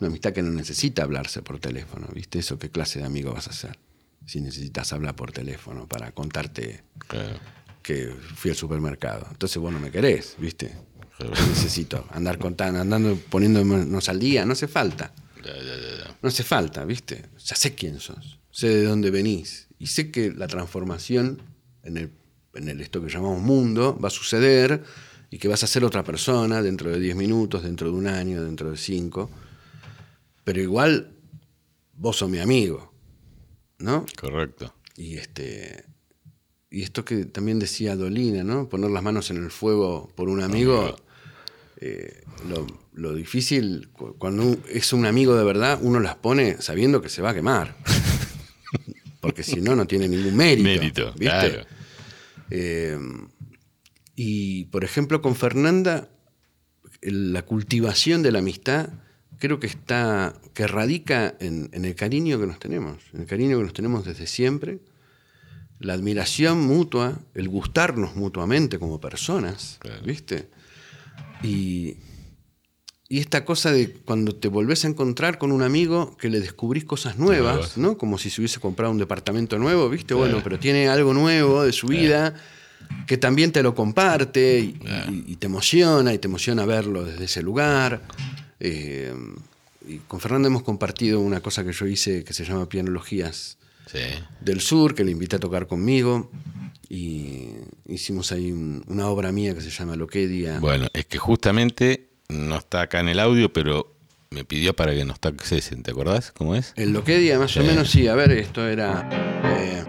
una amistad que no necesita hablarse por teléfono, ¿viste? Eso, ¿qué clase de amigo vas a ser? Si necesitas hablar por teléfono para contarte que fui al supermercado. Entonces vos no me querés, ¿viste? Necesito andar contando, andando poniéndonos al día, no hace falta. no hace falta, ¿viste? Ya sé quién sos, sé de dónde venís y sé que la transformación en el, en el esto que llamamos mundo va a suceder y que vas a ser otra persona dentro de 10 minutos, dentro de un año, dentro de 5. Pero igual vos sos mi amigo, ¿no? Correcto. Y este y esto que también decía Dolina, ¿no? Poner las manos en el fuego por un amigo. Eh, lo, difícil, cuando es un amigo de verdad, uno las pone sabiendo que se va a quemar. Porque si no, no tiene ningún mérito. Mérito, ¿viste? Claro. Eh, y, por ejemplo, con Fernanda, la cultivación de la amistad creo que está, que radica en, el cariño que nos tenemos, en el cariño que nos tenemos desde siempre, la admiración mutua, el gustarnos mutuamente como personas, ¿viste? Y, y esta cosa de cuando te volvés a encontrar con un amigo que le descubrís cosas nuevas, ¿no? Como si se hubiese comprado un departamento nuevo, ¿viste? Bueno, pero tiene algo nuevo de su vida que también te lo comparte y, te emociona, y te emociona verlo desde ese lugar. Eh, y con Fernando hemos compartido una cosa que yo hice que se llama Pianologías del Sur, que le invité a tocar conmigo. Y hicimos ahí una obra mía que se llama Loquedia. Bueno, es que justamente no está acá en el audio, pero me pidió para que nos taxesen, ¿te acordás cómo es? El Loquedia, más o menos, sí. A ver, esto era. Eh,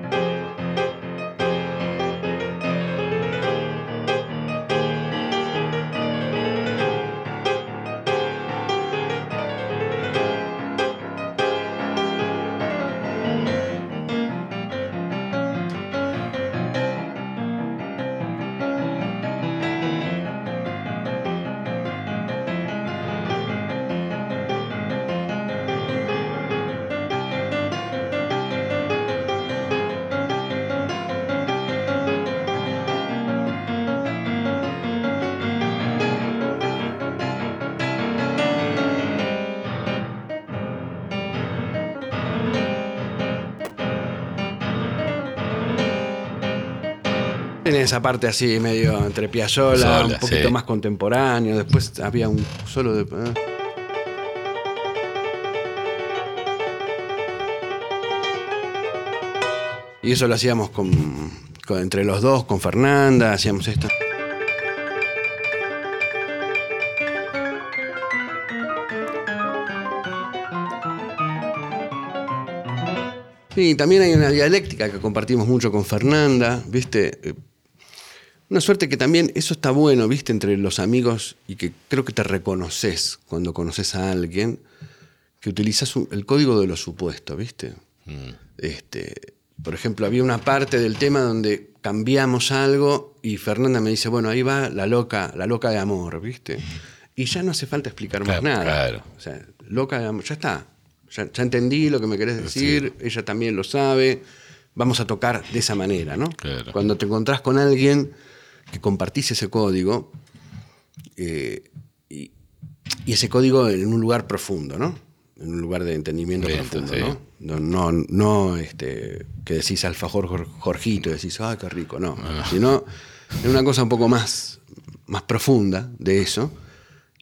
esa parte así medio entre Piazzolla, Sola, un poquito sí. más contemporáneo. Después había un solo de. eh. Y eso lo hacíamos con, con- entre los dos, con Fernanda, hacíamos esto. Sí, también hay una dialéctica que compartimos mucho con Fernanda, ¿viste? Una suerte que también eso está bueno, ¿viste? Entre los amigos y que creo que te reconoces cuando conoces a alguien, que utilizas el código de lo supuesto, ¿viste? Este, por ejemplo, había una parte del tema donde cambiamos algo y Fernanda me dice, bueno, ahí va la loca, la loca de amor, ¿viste? Y ya no hace falta explicar más nada. claro. O sea, loca de amor, ya está. Ya, ya entendí lo que me querés decir, ella también lo sabe. Vamos a tocar de esa manera, ¿no? Claro. Cuando te encontrás con alguien que compartís ese código, eh, y, y ese código en un lugar profundo, ¿no? En un lugar de entendimiento Bien, profundo, sí. ¿no? No, no, no, este, que decís alfajor Jor- Jorgito y decís, ay, qué rico, no. Ah. Sino en una cosa un poco más, más profunda de eso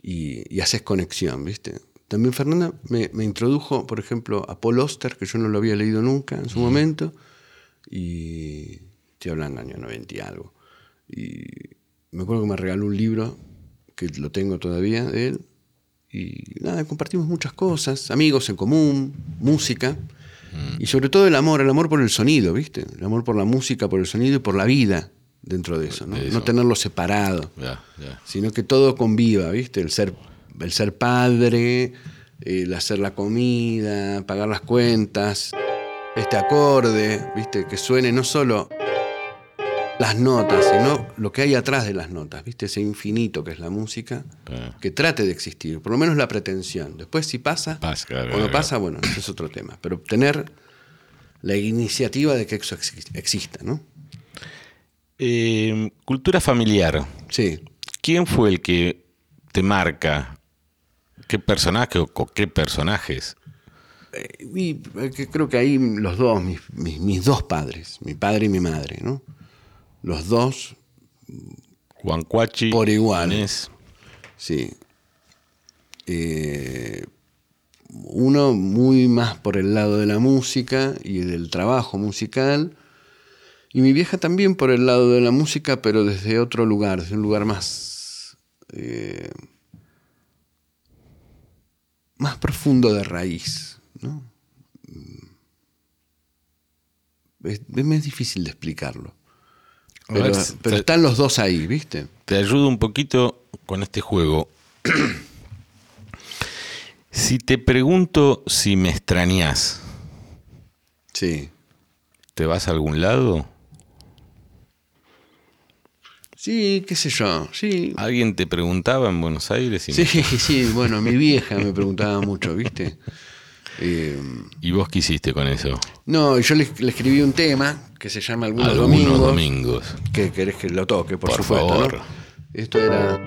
y, y haces conexión, ¿viste? También Fernanda me, me introdujo, por ejemplo, a Paul Oster, que yo no lo había leído nunca en su momento, y estoy hablando año 90 y algo. Y me acuerdo que me regaló un libro, que lo tengo todavía de él, y nada, compartimos muchas cosas, amigos en común, música, y sobre todo el amor, el amor por el sonido, ¿viste? El amor por la música, por el sonido y por la vida dentro de eso, ¿no? De eso. No tenerlo separado ya. sino que todo conviva, ¿viste? El ser, el ser padre, el hacer la comida, pagar las cuentas, este acorde, ¿viste? Que suene no solo las notas, sino lo que hay atrás de las notas, ¿viste? Ese infinito que es la música, Claro. que trate de existir, por lo menos la pretensión. Después si pasa, Pasa, claro, o no claro. pasa, bueno, ese es otro tema. Pero tener la iniciativa de que eso exi- exista, ¿no? Eh, cultura familiar. Sí. ¿Quién fue el que te marca? ¿Qué personaje o qué personajes? Eh, que creo que ahí los dos, mis, mis- mis dos padres, mi padre y mi madre, ¿no? Los dos, Juan Cuachi. Por igual. Inés. sí. Eh, uno muy más por el lado de la música y del trabajo musical. Y mi vieja también por el lado de la música, pero desde otro lugar, desde un lugar más. eh, más profundo de raíz, ¿no? Es, me es difícil de explicarlo. Pero, ver, pero te- están los dos ahí, ¿viste? Te ayudo un poquito con este juego. si te pregunto si me extrañas, Sí. ¿te vas a algún lado? Sí, qué sé yo. Sí. ¿Alguien te preguntaba en Buenos Aires? y Sí, me- sí, bueno, mi vieja me preguntaba mucho, ¿viste? Eh, ¿Y vos qué hiciste con eso? no, yo le, le escribí un tema que se llama Algunos, Algunos Domingos. domingos. Que querés que lo toque, por, Por supuesto. favor. ¿no? Esto era.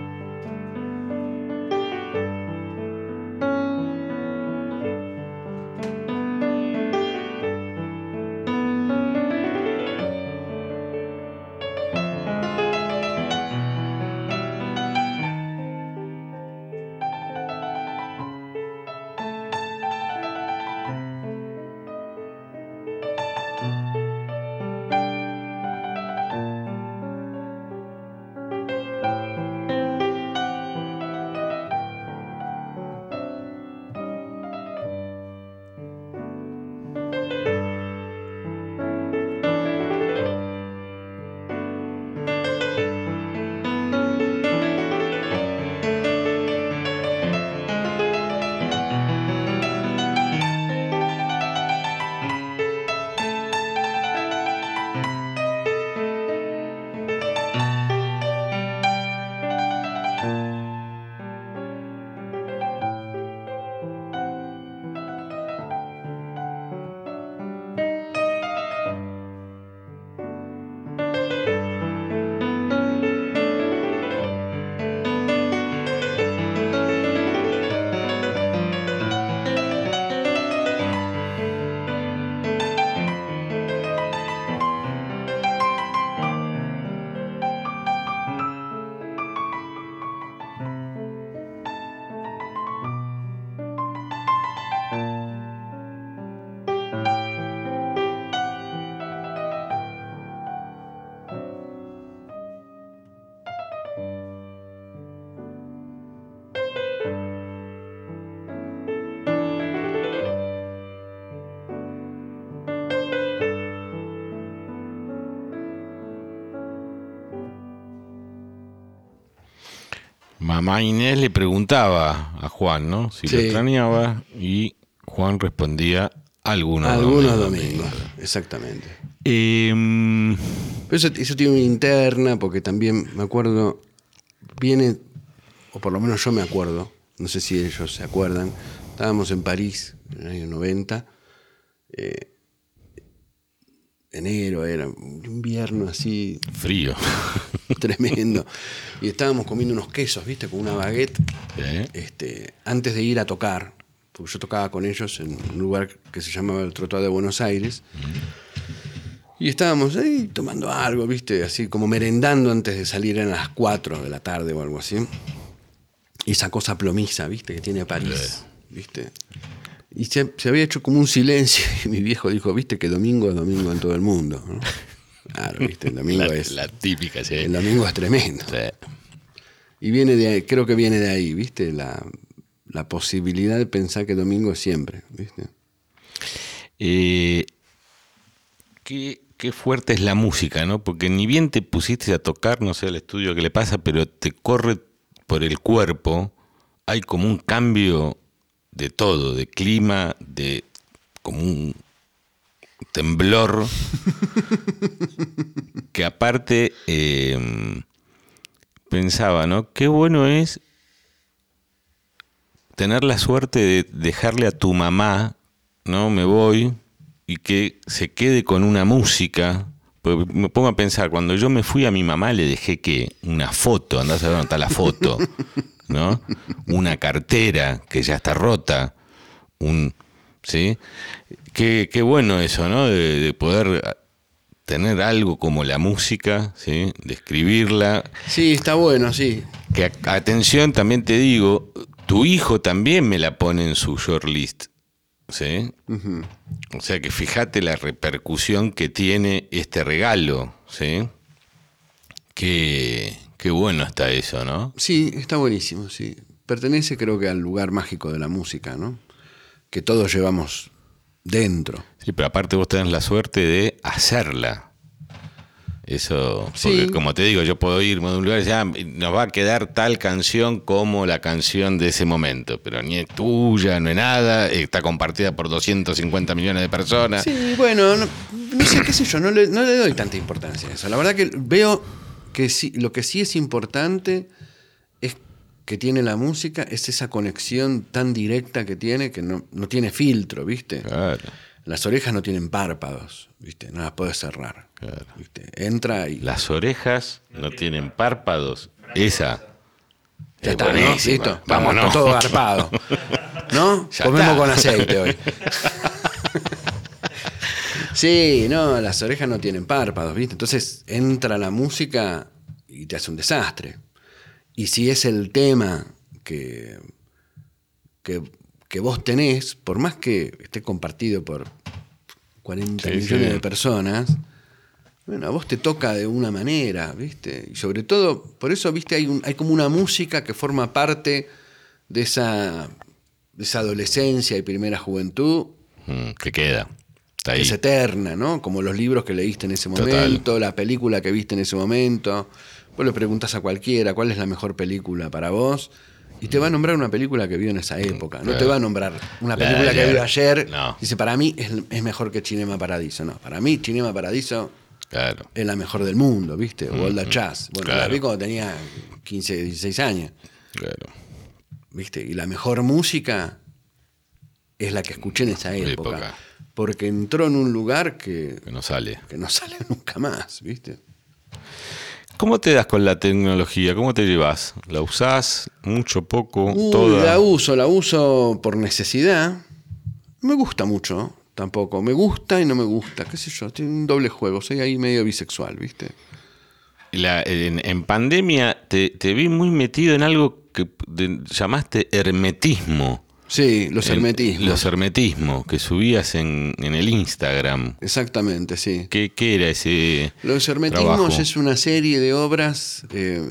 Mamá Inés le preguntaba a Juan, ¿no? Si lo extrañaba y Juan respondía algunos Algunos domingos". domingos, exactamente. Em, Pero eso, eso tiene una interna, porque también me acuerdo, viene, o por lo menos yo me acuerdo, no sé si ellos se acuerdan, estábamos en París en el año 90, eh, enero era, un invierno así frío. tremendo, y estábamos comiendo unos quesos, viste, con una baguette, ¿Eh? este, antes de ir a tocar, porque yo tocaba con ellos en un lugar que se llamaba el Trottoir de Buenos Aires. Y estábamos ahí tomando algo, ¿viste? Así como merendando antes de salir, eran las 4 de la tarde o algo así. Y esa cosa plomiza, ¿viste? Que tiene París, ¿viste? Y se, se había hecho como un silencio y mi viejo dijo, ¿viste? Que domingo es domingo en todo el mundo. ¿no? Claro, ¿viste? El domingo La, es... la típica, sí. El domingo es tremendo. Sí. Y viene de ahí, creo que viene de ahí, ¿viste? La, la posibilidad de pensar que domingo es siempre, ¿viste? Eh, qué, qué fuerte es la música, ¿no? Porque ni bien te pusiste a tocar, no sé al estudio qué le pasa, pero te corre por el cuerpo, hay como un cambio de todo, de clima, de como un temblor, que aparte eh, pensaba, ¿no? Qué bueno es tener la suerte de dejarle a tu mamá, ¿no? Me voy y que se quede con una música. Porque me pongo a pensar, cuando yo me fui a mi mamá le dejé que una foto, andás a ver dónde está la foto, ¿no? Una cartera que ya está rota, un, ¿sí? Qué, qué bueno eso, ¿no? De, de poder tener algo como la música, ¿sí? De escribirla, Sí, está bueno, sí. que atención, también te digo, tu hijo también me la pone en su shortlist. ¿Sí? O sea que fíjate la repercusión que tiene este regalo, ¿sí? Qué, qué bueno está eso, ¿no? Sí, está buenísimo, sí. Pertenece creo que al lugar mágico de la música, ¿no? Que todos llevamos dentro. Sí, pero aparte vos tenés la suerte de hacerla. Eso, porque Sí. como te digo, yo puedo irme de un lugar y decir, "Ah, nos va a quedar tal canción como la canción de ese momento, pero ni es tuya, no es nada, está compartida por 250 millones de personas. Sí, bueno, no, no sé qué sé yo, no le, no le doy tanta importancia a eso. La verdad que veo que sí, lo que sí es importante es que tiene la música, es esa conexión tan directa que tiene, que no, no tiene filtro, ¿viste? Claro. Las orejas no tienen párpados, ¿viste? No las puedes cerrar. ¿viste? Entra y Las orejas no tienen párpados. Esa. ya es está, ¿no? Listo, vamos Vámonos. todo garpado. ¿No? Ya Comemos está. con aceite hoy. Sí, no, las orejas no tienen párpados, ¿viste? Entonces entra la música y te hace un desastre. Y si es el tema que, que, que vos tenés, por más que esté compartido por 40 Sí, millones sí. de personas, bueno, a vos te toca de una manera, ¿viste? Y sobre todo, por eso, ¿viste? Hay, un- hay como una música que forma parte de esa, de esa adolescencia y primera juventud, Mm, que queda. Ahí. es eterna, ¿no? Como los libros que leíste en ese Total. momento, la película que viste en ese momento. Vos le preguntas a cualquiera cuál es la mejor película para vos y te va a nombrar una película que vio en esa época. No te va a nombrar una película que vio ayer. No. Dice, para mí es, es mejor que Cinema Paradiso. No, para mí Cinema Paradiso Claro. es la mejor del mundo, ¿viste? O Old Jazz. Bueno, la vi cuando tenía 15, 16 años, Claro. ¿viste? Y la mejor música es la que escuché en esa época. Época. Porque entró en un lugar que, Que no sale. que no sale nunca más, ¿viste? ¿Cómo te das con la tecnología? ¿Cómo te llevas? ¿La usás mucho, poco, Uy, toda? la uso, la uso por necesidad. No me gusta mucho, tampoco. Me gusta y no me gusta, qué sé yo. Tiene un doble juego, soy ahí medio bisexual, ¿viste? La- en, en pandemia te, te vi muy metido en algo que de- llamaste hermetismo. Sí, los hermetismos. Los hermetismos que subías en, en el Instagram. Exactamente, sí. ¿Qué, qué era ese Los hermetismos trabajo? es una serie de obras eh,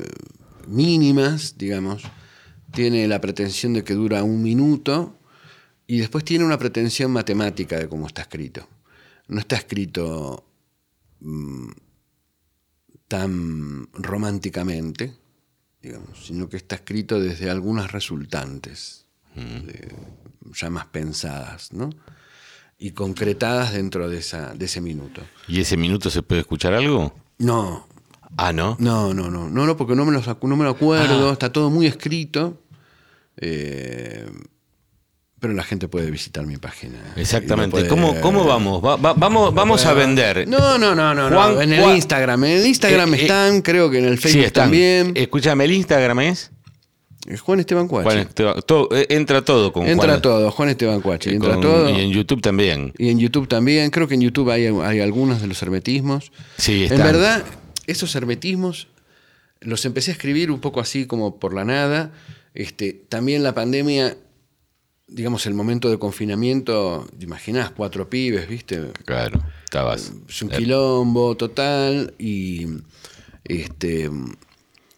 mínimas, digamos. Tiene la pretensión de que dura un minuto y después tiene una pretensión matemática de cómo está escrito. No está escrito mm, tan románticamente. digamos, sino que está escrito desde algunas resultantes, de- ya más pensadas, ¿no? Y concretadas dentro de, esa, de ese minuto. ¿Y ese minuto se puede escuchar algo? No, Ah, ¿no? no, no, no, no, no, porque no me lo, sacu- no me lo acuerdo, está todo muy escrito. eh, pero la gente puede visitar mi página. Exactamente. Puede- ¿Cómo, cómo vamos? Va- va- vamos vamos a vender. No, no, no, no, no. Juan- en el Juan- Instagram. En el Instagram Eh, eh, están, creo que en el Sí, Facebook están. también. Escúchame, el Instagram es. Eh, Juan Esteban Cuachi. Juan Esteban- todo- eh, entra todo con entra Juan- todo, Juan Esteban Cuachi. eh, Entra con- todo. Y en YouTube también. Y en YouTube también. Creo que en YouTube hay, hay algunos de los hermetismos. Sí, En están. verdad, esos hermetismos los empecé a escribir un poco así como por la nada. Este, también la pandemia, digamos, el momento de confinamiento, ¿te imaginás? Cuatro pibes, ¿viste? Claro, estabas. Es un quilombo total y este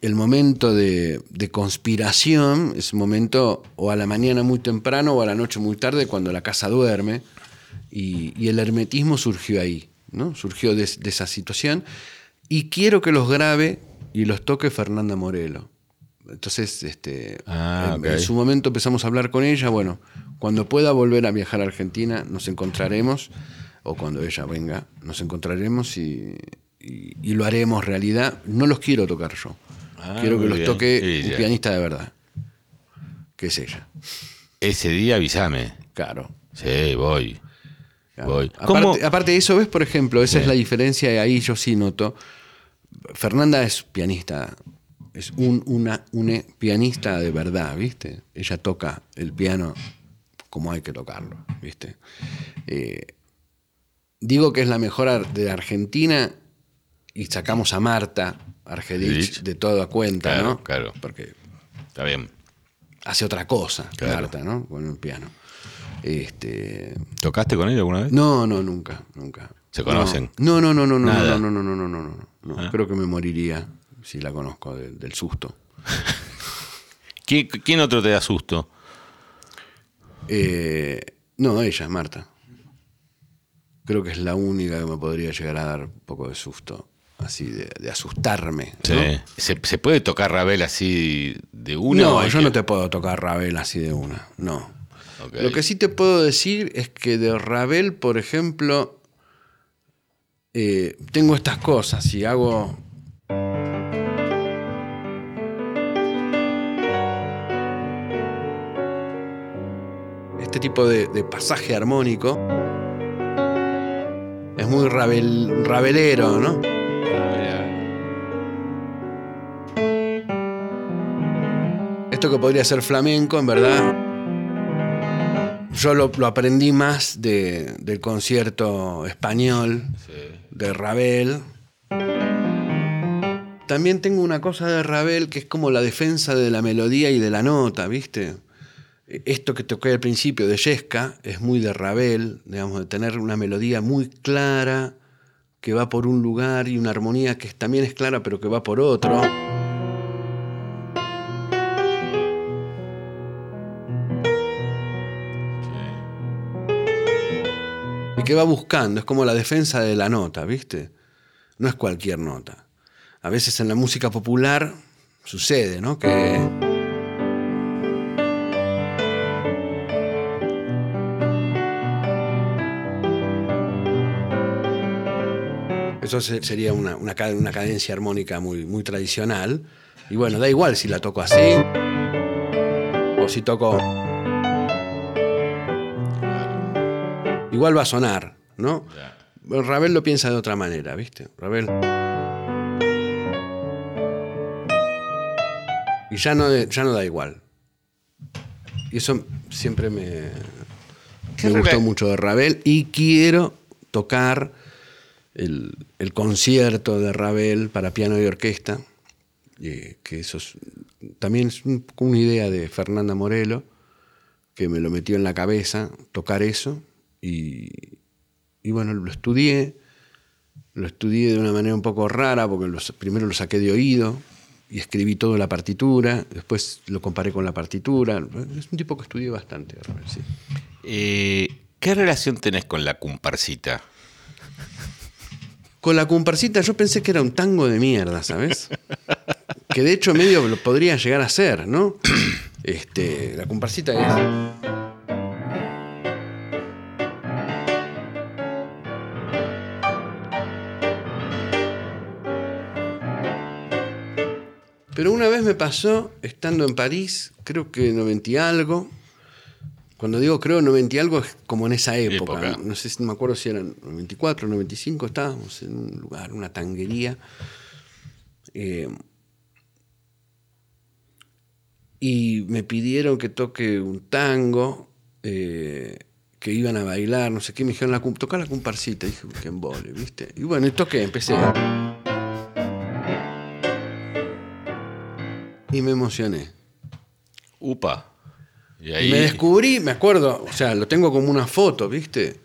el momento de, de conspiración es un momento o a la mañana muy temprano o a la noche muy tarde cuando la casa duerme y, y el hermetismo surgió ahí, ¿no? Surgió de, de esa situación y quiero que los grabe y los toque Fernanda Morelo. Entonces, este, Ah, en, su momento empezamos a hablar con ella. Bueno, cuando pueda volver a viajar a Argentina, nos encontraremos, o cuando ella venga, nos encontraremos y, y- y lo haremos realidad. No los quiero tocar yo. Ah, quiero que los bien. toque Ella. un pianista de verdad, que es ella. Ese día avísame. Claro. Sí, voy. claro. Voy. Aparte, aparte de eso, ves, por ejemplo, esa es la diferencia, y ahí yo sí noto. Fernanda es pianista, es un, una, une pianista de verdad, ¿viste? Ella toca el piano como hay que tocarlo, ¿viste? Eh, digo que es la mejor de Argentina y sacamos a Marta Argerich de toda cuenta, Claro, ¿no? claro. Porque Está bien. hace otra cosa, Claro. Marta, ¿no? Con el piano. Este, ¿Tocaste con ella alguna vez? no, no, nunca, nunca. ¿Se conocen? No, no, no, no, no, Nada. no, no, no, no, no, no, no, no. Ah. Creo que me moriría si la conozco de- del susto. ¿Quién, quién otro te da susto? Eh, no, ella, Marta. Creo que es la única que me podría llegar a dar un poco de susto, así de, de asustarme. Sí. ¿no? ¿Se, se puede tocar Ravel así de una? No, yo que- no te puedo tocar Ravel así de una, no. Lo que sí te puedo decir es que de Ravel, por ejemplo, eh, tengo estas cosas y hago... Este tipo de, de pasaje armónico es muy Ravel, ravelero, ¿no? Esto que podría ser flamenco, en verdad, yo lo, lo aprendí más de- del concierto español de Ravel. También tengo una cosa de Ravel que es como la defensa de la melodía y de la nota, ¿viste? Esto que toqué al principio de Yesca es muy de Ravel, digamos, de tener una melodía muy clara que va por un lugar y una armonía que también es clara pero que va por otro. Que va buscando, es como la defensa de la nota, ¿viste? No es cualquier nota. A veces en la música popular sucede, ¿no? Que eso se- sería una, una una cadencia armónica muy, muy tradicional. Y bueno, da igual si la toco así o si toco igual va a sonar, ¿no? Pero Ravel lo piensa de otra manera, ¿viste? Ravel. Y ya no, ya no da igual. Y eso siempre me, ¿Qué me gustó mucho de Ravel. Y quiero tocar el, el concierto de Ravel para piano y orquesta. eh, que eso es- también es un una idea de Fernanda Morelo, que me lo metió en la cabeza, tocar eso. Y, y bueno, lo estudié. Lo estudié de una manera un poco rara, porque primero lo saqué de oído y escribí todo en la partitura. Después lo comparé con la partitura. Es un tipo que estudié bastante, sí. Eh, ¿Qué relación tenés con la comparsita? Con la comparsita yo pensé que era un tango de mierda, ¿sabes? que de hecho medio lo podría llegar a ser, ¿no? Este, la comparsita es. Pero una vez me pasó, estando en París, creo que 90 y algo. Cuando digo creo 90 y algo es como en esa época. Época. No sé si me acuerdo si eran 94, 95, estábamos en un lugar, una tanguería. Eh, y me pidieron que toque un tango, eh, que iban a bailar, no sé qué, me dijeron, la, toca la comparsita, y dije, "Uy, qué embole, ¿viste? Y bueno, y toqué, empecé. Y me emocioné. Upa. Y Y ahí. me descubrí, me acuerdo, o sea, lo tengo como una foto, ¿viste?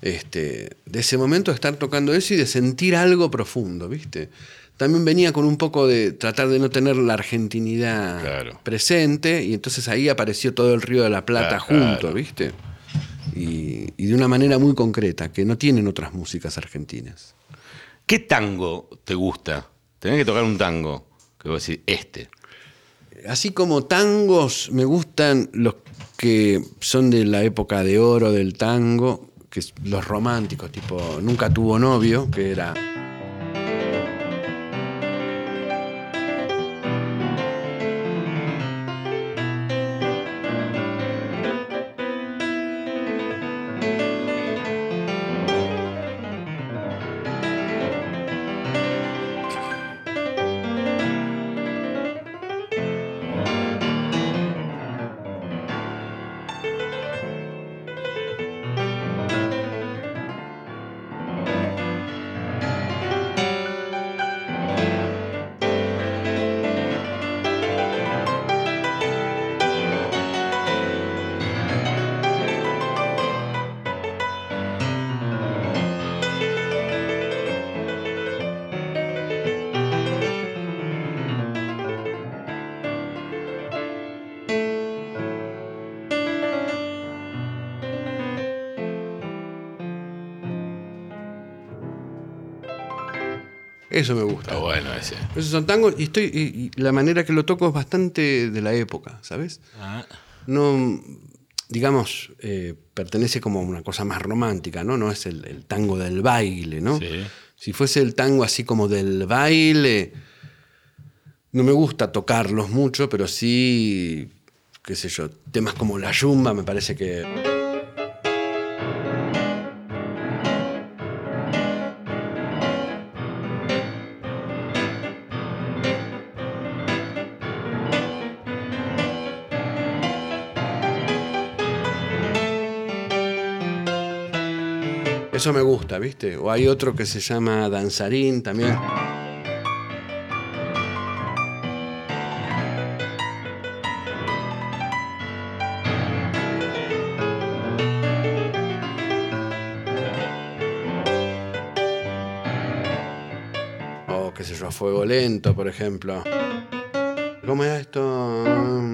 Este, de ese momento de estar tocando eso y de sentir algo profundo, ¿viste? También venía con un poco de tratar de no tener la argentinidad Claro. presente y entonces ahí apareció todo el Río de la Plata Claro, junto, claro. ¿viste? Y, y de una manera muy concreta, que no tienen otras músicas argentinas. ¿Qué tango te gusta? Tenés que tocar un tango. Que vos decís, este. Así como tangos, me gustan los que son de la época de oro del tango, que es los románticos, tipo Nunca tuvo novio, que era... Eso me gusta. Está bueno ese. Esos son tangos y, estoy, y- y la manera que lo toco es bastante de la época, ¿sabes? Ah, No, digamos, eh, pertenece como a una cosa más romántica, ¿no? No es el, el tango del baile, ¿no? Sí. Si fuese el tango así como del baile, no me gusta tocarlos mucho, pero sí, qué sé yo, temas como la yumba me parece que... Eso me gusta, ¿viste? O hay otro que se llama Danzarín también. O qué sé yo, a Fuego Lento, por ejemplo. ¿Cómo es esto?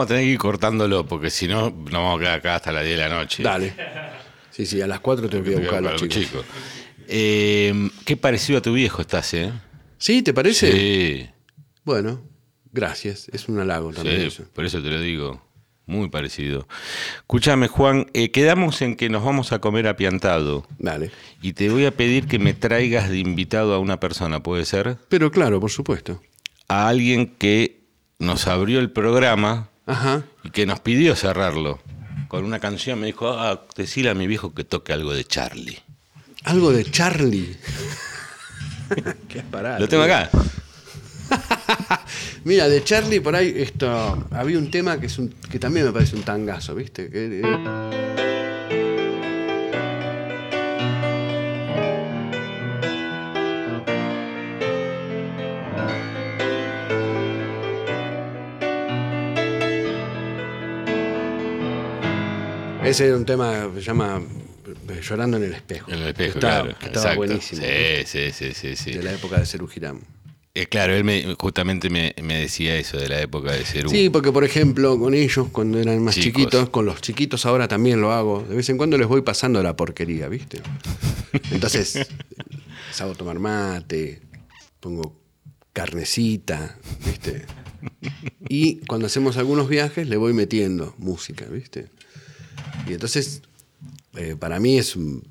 Vamos a tener que ir cortándolo, porque si no, nos vamos a quedar acá hasta las 10 de la noche. Dale. Sí, sí, a las 4 tengo que ir a buscar a los chicos. chicos. Eh, qué parecido a tu viejo estás, ¿eh? ¿Sí? ¿Te parece? Sí, Bueno, gracias. Es un halago también sí, eso. por eso te lo digo. Muy parecido. Escúchame, Juan, eh, quedamos en que nos vamos a comer apiantado. Dale. Y te voy a pedir que me traigas de invitado a una persona, ¿puede ser? Pero claro, por supuesto. A alguien que nos abrió el programa Ajá. y que nos pidió cerrarlo con una canción. Me dijo, ah, decile a mi viejo que toque algo de Charlie. Algo de Charlie. Qué parada. Lo tengo acá. Mira, de Charlie por ahí esto había un tema que es un, que también me parece un tangazo, ¿viste? Que, eh, Ese era un tema que se llama eh, Llorando en el espejo. En el espejo, estaba, claro. estaba exacto. buenísimo. Sí, sí, sí, sí, sí. De la época de Cerú Girán. Eh, claro, él me, justamente me, me decía eso de la época de Cerú. Sí, porque por ejemplo, con ellos, cuando eran más Chicos. chiquitos, con los chiquitos ahora también lo hago. De vez en cuando les voy pasando la porquería, ¿viste? Entonces, les hago tomar mate, pongo carnecita, ¿viste? Y cuando hacemos algunos viajes, le voy metiendo música, ¿viste? Y entonces, eh, para mí es un-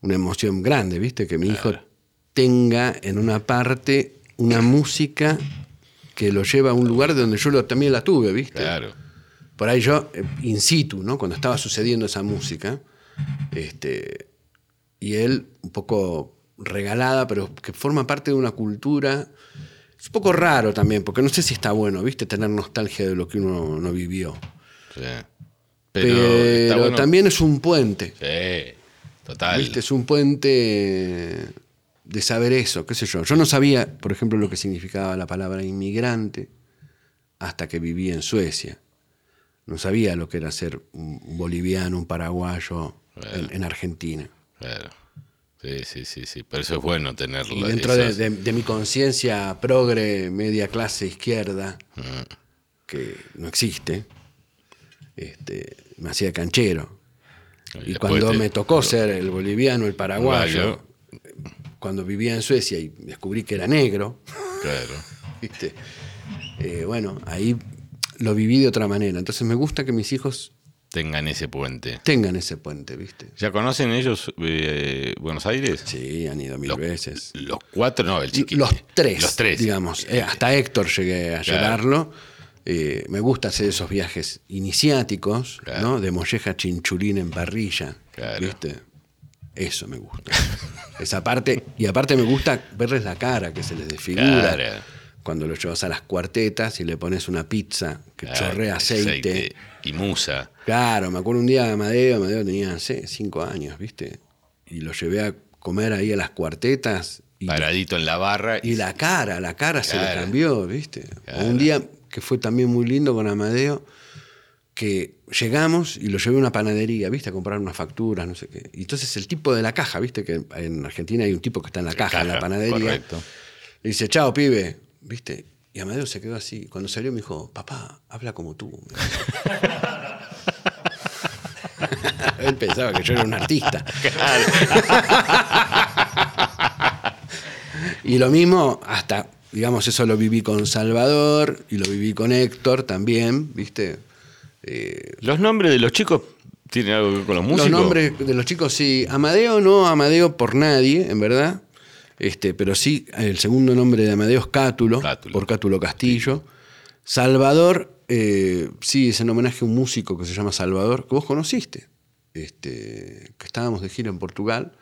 una emoción grande, ¿viste? Que mi hijo tenga en una parte una música que lo lleva a un lugar donde yo lo- también la tuve, ¿viste? Claro. Por ahí yo, eh, in situ, ¿no? Cuando estaba sucediendo esa música, este, y él un poco regalada, pero que forma parte de una cultura. Es un poco raro también, porque no sé si está bueno, ¿viste? Tener nostalgia de lo que uno no vivió. Sí. Pero, bueno- también es un puente. Sí, total. ¿Viste? Es un puente de saber eso, qué sé yo. Yo no sabía, por ejemplo, lo que significaba la palabra inmigrante hasta que viví en Suecia. No sabía lo que era ser un boliviano, un paraguayo en, en Argentina. Claro. Sí, sí, sí, sí. Pero eso es bueno Y tenerlo. dentro de, esos- de- de mi conciencia progre, media clase izquierda, que no existe, este, me hacía canchero. Y cuando te- me tocó ser el boliviano, el paraguayo, cuando vivía en Suecia y descubrí que era negro, Claro. ¿viste? Eh, bueno, ahí lo viví de otra manera. Entonces me gusta que mis hijos Tengan ese puente. tengan ese puente, ¿viste? ¿Ya conocen ellos eh, Buenos Aires? Sí, han ido mil Los- veces. Los cuatro, no, el chiquito. Los tres, Los tres. digamos. Eh, hasta Héctor llegué a Claro. llevarlo. Eh, me gusta hacer esos viajes iniciáticos, Claro. ¿no? De molleja a chinchulín en parrilla, Claro. ¿viste? Eso me gusta. Esa parte, y aparte me gusta verles la cara que se les desfigura. Claro. Cuando lo llevas a las cuartetas y le pones una pizza que chorrea aceite. Y musa. Claro, me acuerdo un día de Amadeo, Amadeo tenía, no sé, cinco años, ¿viste? Y lo llevé a comer ahí a las cuartetas. Y, Paradito en la barra. y la cara, la cara se le cambió, ¿viste? Claro. un día que fue también muy lindo con Amadeo, que llegamos y lo llevé a una panadería, ¿viste? A comprar unas facturas, no sé qué. Y entonces el tipo de la caja, ¿viste? Que en Argentina hay un tipo que está en la caja, en la caja, panadería. correcto. Le dice, chao, pibe, ¿viste? Y Amadeo se quedó así. Cuando salió me dijo, papá, habla como tú. Él pensaba que yo era un artista. y lo mismo, hasta, digamos, eso lo viví con Salvador y lo viví con Héctor también, ¿viste? Eh, Los nombres de los chicos tienen algo que ver con los músicos. los nombres de los chicos, sí. Amadeo no, Amadeo por nadie, en verdad. Este, pero sí, el segundo nombre de Amadeo es Cátulo, Cátulo. por Cátulo Castillo. Salvador, eh, sí, es en homenaje a un músico que se llama Salvador, que vos conociste. Este, que estábamos de gira en Portugal,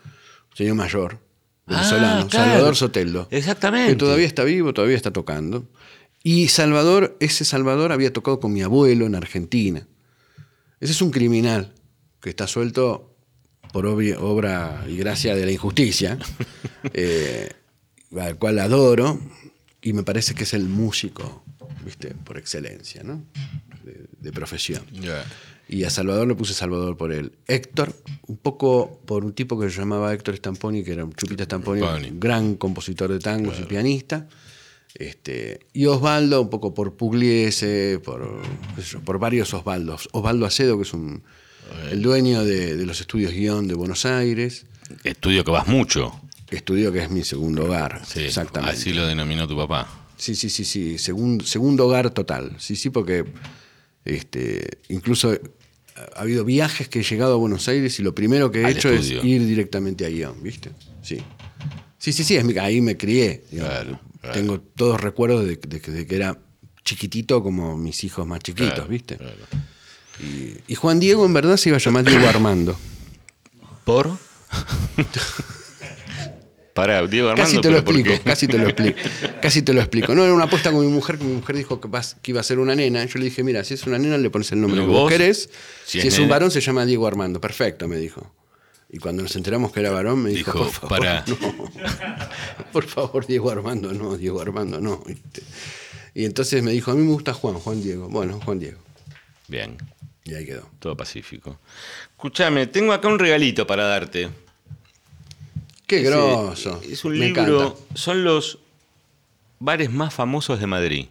un señor mayor, venezolano, Ah, claro. Salvador Soteldo. Exactamente. Que todavía está vivo, todavía está tocando. Y Salvador, ese Salvador había tocado con mi abuelo en Argentina. Ese es un criminal que está suelto por obvia- obra y gracia de la injusticia, eh, al cual adoro, y me parece que es el músico, ¿viste? Por excelencia, ¿no? De, de profesión. Ya. Y a Salvador le puse Salvador por él. Héctor, un poco por un tipo que se llamaba Héctor Stamponi, que era un Chupita Stamponi, un gran compositor de tangos y pianista. Este, y Osvaldo, un poco por Pugliese, por, yo, por varios Osvaldos. Osvaldo Acedo, que es un, el dueño de, de los estudios guion de Buenos Aires. Estudio que vas mucho. Estudio que es mi segundo hogar. Sí, exactamente. Así lo denominó tu papá. Sí, sí, sí, sí. Segundo, segundo hogar total. Sí, sí, porque este, incluso eh, ha habido viajes que he llegado a Buenos Aires y lo primero que he Al hecho estudio. es ir directamente a guion, ¿viste? Sí. Sí, sí, sí, es mi- ahí me crié. digamos. Claro, claro. Tengo todos recuerdos de, de que- de que era chiquitito como mis hijos más chiquitos, Claro, ¿viste? y Juan Diego en verdad se iba a llamar Diego Armando. ¿Por? Para, Diego Armando. Casi te lo pero ¿por explico, casi te lo explico. Casi te lo explico. No, era una apuesta con mi mujer, que mi mujer dijo que, iba a ser una nena. Yo le dije, mira, si es una nena le pones el nombre ¿Y que vos querés. Si Si, es es, un varón se llama Diego Armando. Perfecto, me dijo. Y cuando nos enteramos que era varón, me dijo, Dijo, por favor, "Pará". no. Por favor, Diego Armando, no, Diego Armando, no. Y entonces me dijo, a mí me gusta Juan, Juan Diego. Bueno, Juan Diego. Bien. Y ahí quedó. Todo pacífico. Escúchame, tengo acá un regalito para darte. Qué Ese- grosso. Es un Me libro. encanta. Son los bares más famosos de Madrid.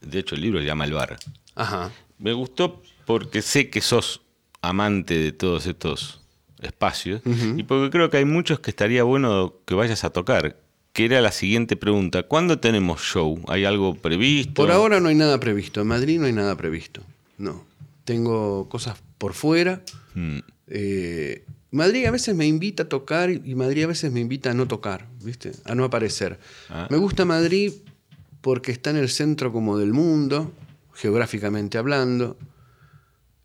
De hecho, el libro se llama El Bar. Ajá. Me gustó porque sé que sos amante de todos estos espacios y porque creo que hay muchos que estaría bueno que vayas a tocar. Que era la siguiente pregunta. ¿Cuándo tenemos show? ¿Hay algo previsto? Por ahora no hay nada previsto. En Madrid no hay nada previsto. No. Tengo cosas por fuera. Mm, Eh, Madrid a veces me invita a tocar y Madrid a veces me invita a no tocar, ¿viste? A no aparecer. Ah. Me gusta Madrid porque está en el centro como del mundo, geográficamente hablando.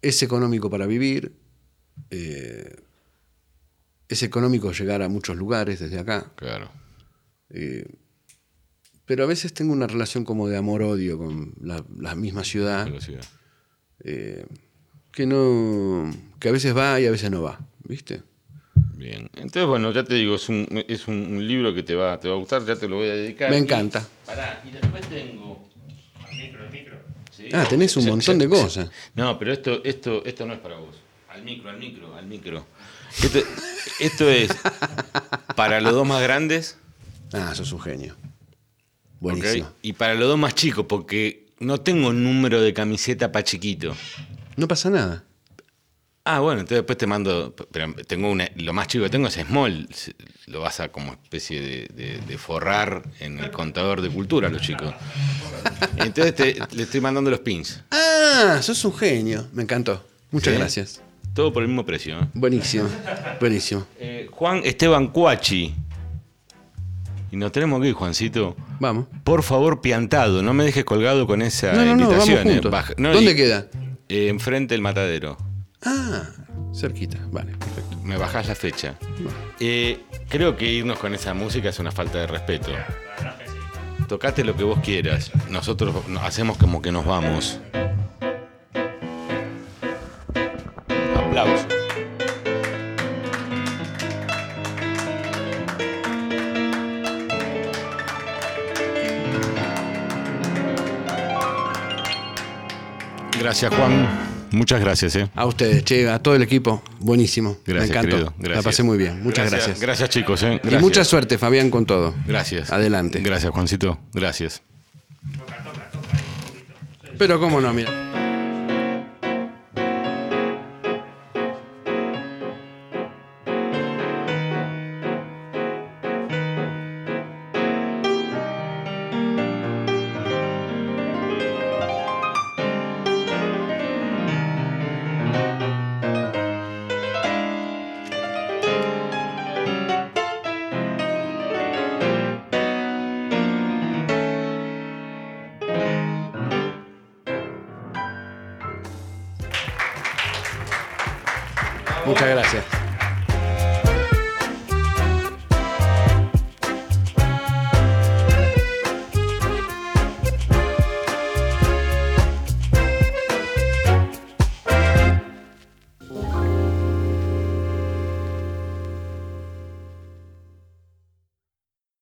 Es económico para vivir. eh, es económico llegar a muchos lugares desde acá. Claro. Eh, pero a veces tengo una relación como de amor-odio con la, la misma ciudad, eh, que no que a veces va y a veces no va, ¿viste? Bien. Entonces, bueno, ya te digo, es un, es un, un libro que te va, te va a gustar, ya te lo voy a dedicar. Me Y- encanta. Pará, y después tengo. Sí. Ah, tenés un montón de cosas. No, pero esto, esto, esto no es para vos. Al micro, al micro, al micro. Esto, esto es para los dos más grandes Ah, sos un genio. Buenísimo. y para los dos más chicos, porque no tengo número de camiseta para chiquito. No pasa nada. Ah, bueno, entonces después te mando. Pero tengo una. Lo más chico que tengo es small. Lo vas a como especie de, de- de forrar en el contador de cultura los chicos. Entonces te- le estoy mandando los pins. Ah, sos un genio. Me encantó. Muchas Sí. gracias. Todo por el mismo precio. ¿eh? Buenísimo. Buenísimo. Eh, Juan Esteban Cuachi. Y nos tenemos que ir, Juancito. Vamos. Por favor, piantado, no me dejes colgado con esa No, no, no, vamos eh. Baja- ¿Dónde y- queda? enfrente del matadero. Ah, cerquita. Vale, perfecto. Me bajás la fecha. Eh, creo que irnos con esa música es una falta de respeto. Tocate lo que vos quieras. Nosotros no- hacemos como que nos vamos. Aplauso. Gracias, Juan. Muchas gracias, eh. A ustedes, che, a todo el equipo. Buenísimo. Gracias, Me encantó. Gracias. La pasé muy bien. Muchas gracias. Gracias, chicos, eh. Y mucha suerte, Fabián, con todo. Gracias. Adelante. Gracias, Juancito. Gracias. Pero cómo no, mira.